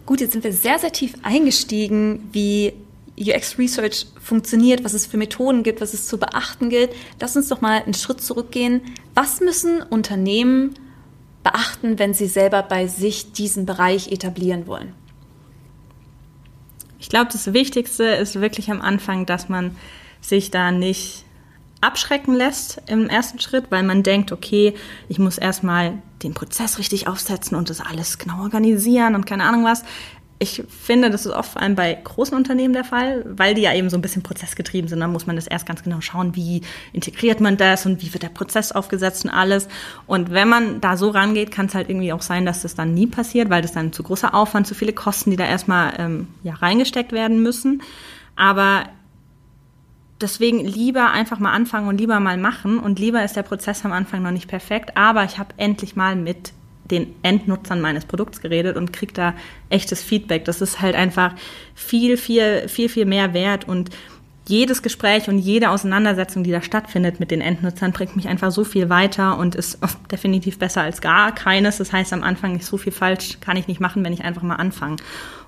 Gut, jetzt sind wir sehr, sehr tief eingestiegen, wie UX Research funktioniert, was es für Methoden gibt, was es zu beachten gilt. Lass uns doch mal einen Schritt zurückgehen. Was müssen Unternehmen beachten, wenn sie selber bei sich diesen Bereich etablieren wollen? Ich glaube, das Wichtigste ist wirklich am Anfang, dass man sich da nicht abschrecken lässt im ersten Schritt, weil man denkt, okay, ich muss erstmal den Prozess richtig aufsetzen und das alles genau organisieren und keine Ahnung was. Ich finde, das ist oft vor allem bei großen Unternehmen der Fall, weil die ja eben so ein bisschen prozessgetrieben sind. Da muss man das erst ganz genau schauen, wie integriert man das und wie wird der Prozess aufgesetzt und alles. Und wenn man da so rangeht, kann es halt irgendwie auch sein, dass das dann nie passiert, weil das dann zu großer Aufwand, zu viele Kosten, die da erstmal ähm, ja, reingesteckt werden müssen. Aber deswegen lieber einfach mal anfangen und lieber mal machen. Und lieber ist der Prozess am Anfang noch nicht perfekt, aber ich habe endlich mal mit den Endnutzern meines Produkts geredet und kriege da echtes Feedback. Das ist halt einfach viel, viel, viel, viel mehr wert und jedes Gespräch und jede Auseinandersetzung, die da stattfindet mit den Endnutzern, bringt mich einfach so viel weiter und ist <laughs> definitiv besser als gar keines. Das heißt, am Anfang nicht so viel falsch kann ich nicht machen, wenn ich einfach mal anfange.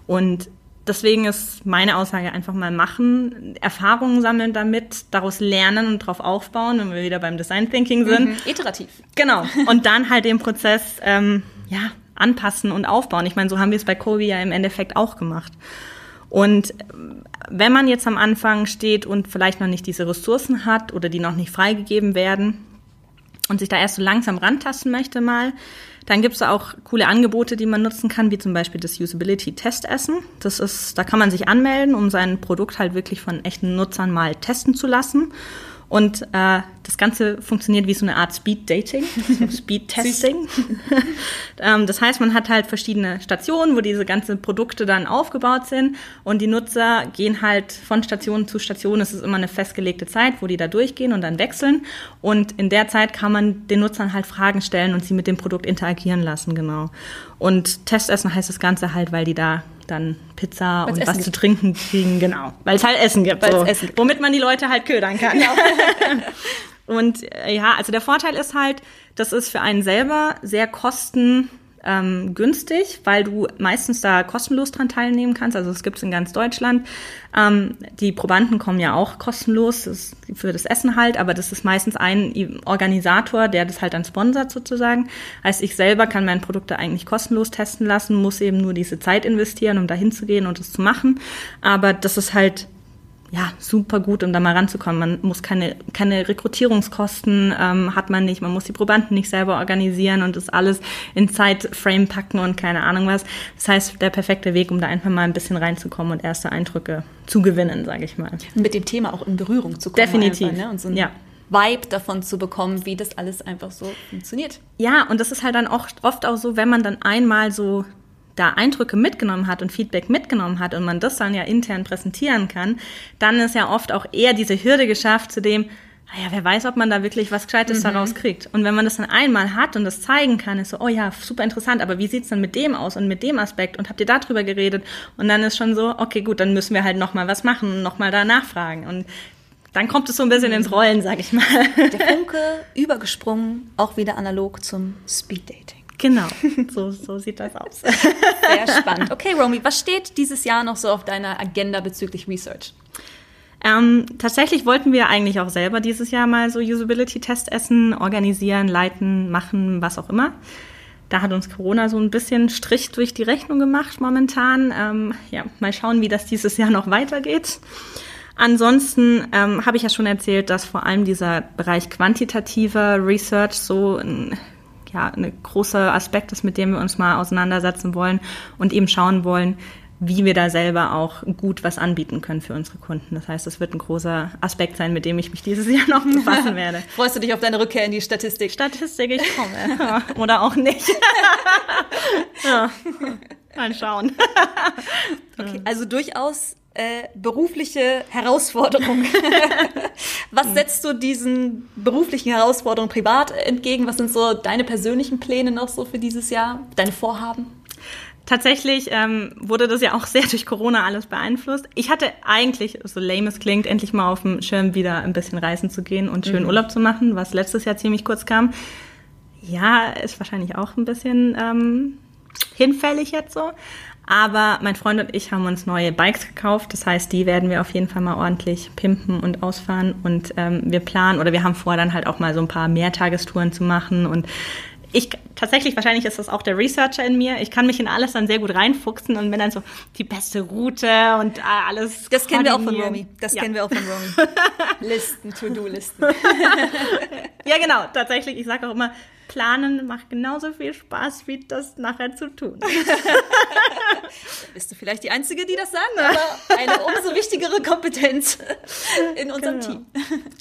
Und deswegen ist meine Aussage einfach mal machen, Erfahrungen sammeln damit, daraus lernen und darauf aufbauen, wenn wir wieder beim Design Thinking sind. Mhm, iterativ. Genau. Und dann halt den Prozess ähm, ja, anpassen und aufbauen. Ich meine, so haben wir es bei Kobe ja im Endeffekt auch gemacht. Und ähm, wenn man jetzt am Anfang steht und vielleicht noch nicht diese Ressourcen hat oder die noch nicht freigegeben werden und sich da erst so langsam rantasten möchte mal, dann gibt es auch coole Angebote, die man nutzen kann, wie zum Beispiel das Usability-Testessen. Das ist, da kann man sich anmelden, um sein Produkt halt wirklich von echten Nutzern mal testen zu lassen. Und äh, das Ganze funktioniert wie so eine Art Speed-Dating, so <laughs> Speed-Testing. <laughs> ähm, das heißt, man hat halt verschiedene Stationen, wo diese ganzen Produkte dann aufgebaut sind und die Nutzer gehen halt von Station zu Station. Es ist immer eine festgelegte Zeit, wo die da durchgehen und dann wechseln. Und in der Zeit kann man den Nutzern halt Fragen stellen und sie mit dem Produkt interagieren lassen, genau. Und Testessen heißt das Ganze halt, weil die da dann Pizza Weil's und Essen was gibt. zu trinken kriegen, genau. Weil es halt Essen gibt, so, Essen gibt. womit man die Leute halt ködern kann. Genau. <laughs> und äh, ja, also der Vorteil ist halt, das ist für einen selber sehr kosten ähm, weil du meistens da kostenlos dran teilnehmen kannst. Also es gibt es in ganz Deutschland. Ähm, die Probanden kommen ja auch kostenlos das für das Essen halt, aber das ist meistens ein Organisator, der das halt dann sponsert sozusagen. Heißt, ich selber kann meine Produkte eigentlich kostenlos testen lassen, muss eben nur diese Zeit investieren, um da hinzugehen und das zu machen. Aber das ist halt ja, super gut, um da mal ranzukommen. Man muss keine, keine Rekrutierungskosten, ähm, hat man nicht, man muss die Probanden nicht selber organisieren und das alles in Zeitframe packen und keine Ahnung was. Das heißt, der perfekte Weg, um da einfach mal ein bisschen reinzukommen und erste Eindrücke zu gewinnen, sage ich mal. Mit dem Thema auch in Berührung zu kommen. Definitiv. Einfach, ne? Und so ein ja. Vibe davon zu bekommen, wie das alles einfach so funktioniert. Ja, und das ist halt dann oft, oft auch so, wenn man dann einmal so da Eindrücke mitgenommen hat und Feedback mitgenommen hat und man das dann ja intern präsentieren kann, dann ist ja oft auch eher diese Hürde geschafft zu dem, naja, wer weiß, ob man da wirklich was Gescheites mhm. daraus kriegt. Und wenn man das dann einmal hat und das zeigen kann, ist so, oh ja, super interessant, aber wie sieht's dann mit dem aus und mit dem Aspekt und habt ihr darüber geredet? Und dann ist schon so, okay, gut, dann müssen wir halt nochmal was machen und nochmal da nachfragen. Und dann kommt es so ein bisschen mhm. ins Rollen, sag ich mal. Der Funke übergesprungen, auch wieder analog zum Speed Dating. Genau, <laughs> so, so sieht das aus. Sehr spannend. Okay, Romy, was steht dieses Jahr noch so auf deiner Agenda bezüglich Research? Ähm, tatsächlich wollten wir eigentlich auch selber dieses Jahr mal so Usability-Testessen organisieren, leiten, machen, was auch immer. Da hat uns Corona so ein bisschen Strich durch die Rechnung gemacht momentan. Ähm, ja, mal schauen, wie das dieses Jahr noch weitergeht. Ansonsten ähm, habe ich ja schon erzählt, dass vor allem dieser Bereich quantitativer Research so ein ja, ein großer Aspekt ist, mit dem wir uns mal auseinandersetzen wollen und eben schauen wollen, wie wir da selber auch gut was anbieten können für unsere Kunden. Das heißt, das wird ein großer Aspekt sein, mit dem ich mich dieses <laughs> Jahr noch befassen werde. <laughs> Freust du dich auf deine Rückkehr in die Statistik? Statistik, ich komme. <laughs> Oder auch nicht. ja. Mal schauen. Okay, also durchaus äh, berufliche Herausforderung. <laughs> Was setzt du diesen beruflichen Herausforderungen privat entgegen? Was sind so deine persönlichen Pläne noch so für dieses Jahr? Deine Vorhaben? Tatsächlich ähm, wurde das ja auch sehr durch Corona alles beeinflusst. Ich hatte eigentlich, so lame es klingt, endlich mal auf dem Schirm wieder ein bisschen reisen zu gehen und schön mhm. Urlaub zu machen, was letztes Jahr ziemlich kurz kam. Ja, ist wahrscheinlich auch ein bisschen ähm, hinfällig jetzt so. Aber mein Freund und ich haben uns neue Bikes gekauft. Das heißt, die werden wir auf jeden Fall mal ordentlich pimpen und ausfahren. Und ähm, wir planen oder wir haben vor, dann halt auch mal so ein paar Mehrtagestouren zu machen und ich tatsächlich, wahrscheinlich ist das auch der Researcher in mir. Ich kann mich in alles dann sehr gut reinfuchsen und bin dann so die beste Route und äh, alles. Das kennen wir auch von Romy. Das ja. kennen wir auch von Romy. <laughs> Listen, To-Do-Listen. <laughs> ja, genau. Tatsächlich, ich sage auch immer, planen macht genauso viel Spaß, wie das nachher zu tun. <laughs> Bist du vielleicht die Einzige, die das sagen, aber eine umso wichtigere Kompetenz in unserem genau. Team.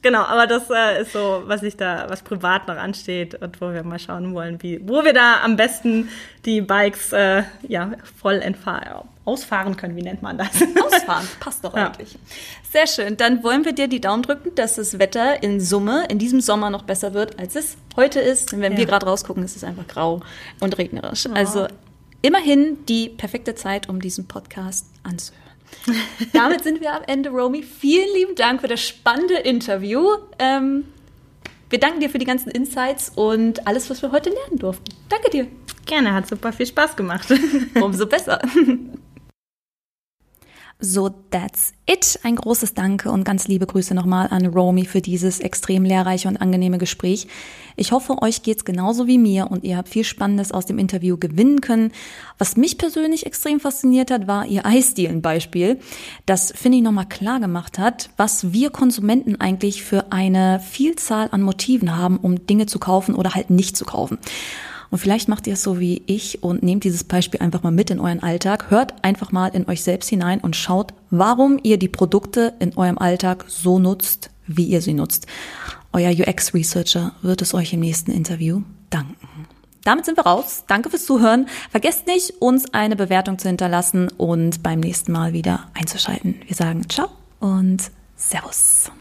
Genau, aber das äh, ist so, was ich da, was privat noch ansteht und wo wir mal schauen wollen, wie, wo wir da am besten die Bikes äh, ja voll ausfahren können. Wie nennt man das? Ausfahren, <laughs> passt doch eigentlich. Ja. Sehr schön. Dann wollen wir dir die Daumen drücken, dass das Wetter in Summe in diesem Sommer noch besser wird, als es heute ist. Denn wenn ja. wir gerade rausgucken, ist es einfach grau und regnerisch. Oh. Also immerhin die perfekte Zeit, um diesen Podcast anzuhören. <laughs> Damit sind wir am Ende, Romy. Vielen lieben Dank für das spannende Interview. Ähm, wir danken dir für die ganzen Insights und alles, was wir heute lernen durften. Danke dir. Gerne, hat super viel Spaß gemacht. <laughs> Umso besser. So, that's it. Ein großes Danke und ganz liebe Grüße nochmal an Romy für dieses extrem lehrreiche und angenehme Gespräch. Ich hoffe, euch geht's genauso wie mir und ihr habt viel Spannendes aus dem Interview gewinnen können. Was mich persönlich extrem fasziniert hat, war ihr Eisdielen-Beispiel, das, finde ich, nochmal klar gemacht hat, was wir Konsumenten eigentlich für eine Vielzahl an Motiven haben, um Dinge zu kaufen oder halt nicht zu kaufen. Und vielleicht macht ihr es so wie ich und nehmt dieses Beispiel einfach mal mit in euren Alltag. Hört einfach mal in euch selbst hinein und schaut, warum ihr die Produkte in eurem Alltag so nutzt, wie ihr sie nutzt. Euer UX-Researcher wird es euch im nächsten Interview danken. Damit sind wir raus. Danke fürs Zuhören. Vergesst nicht, uns eine Bewertung zu hinterlassen und beim nächsten Mal wieder einzuschalten. Wir sagen ciao und Servus.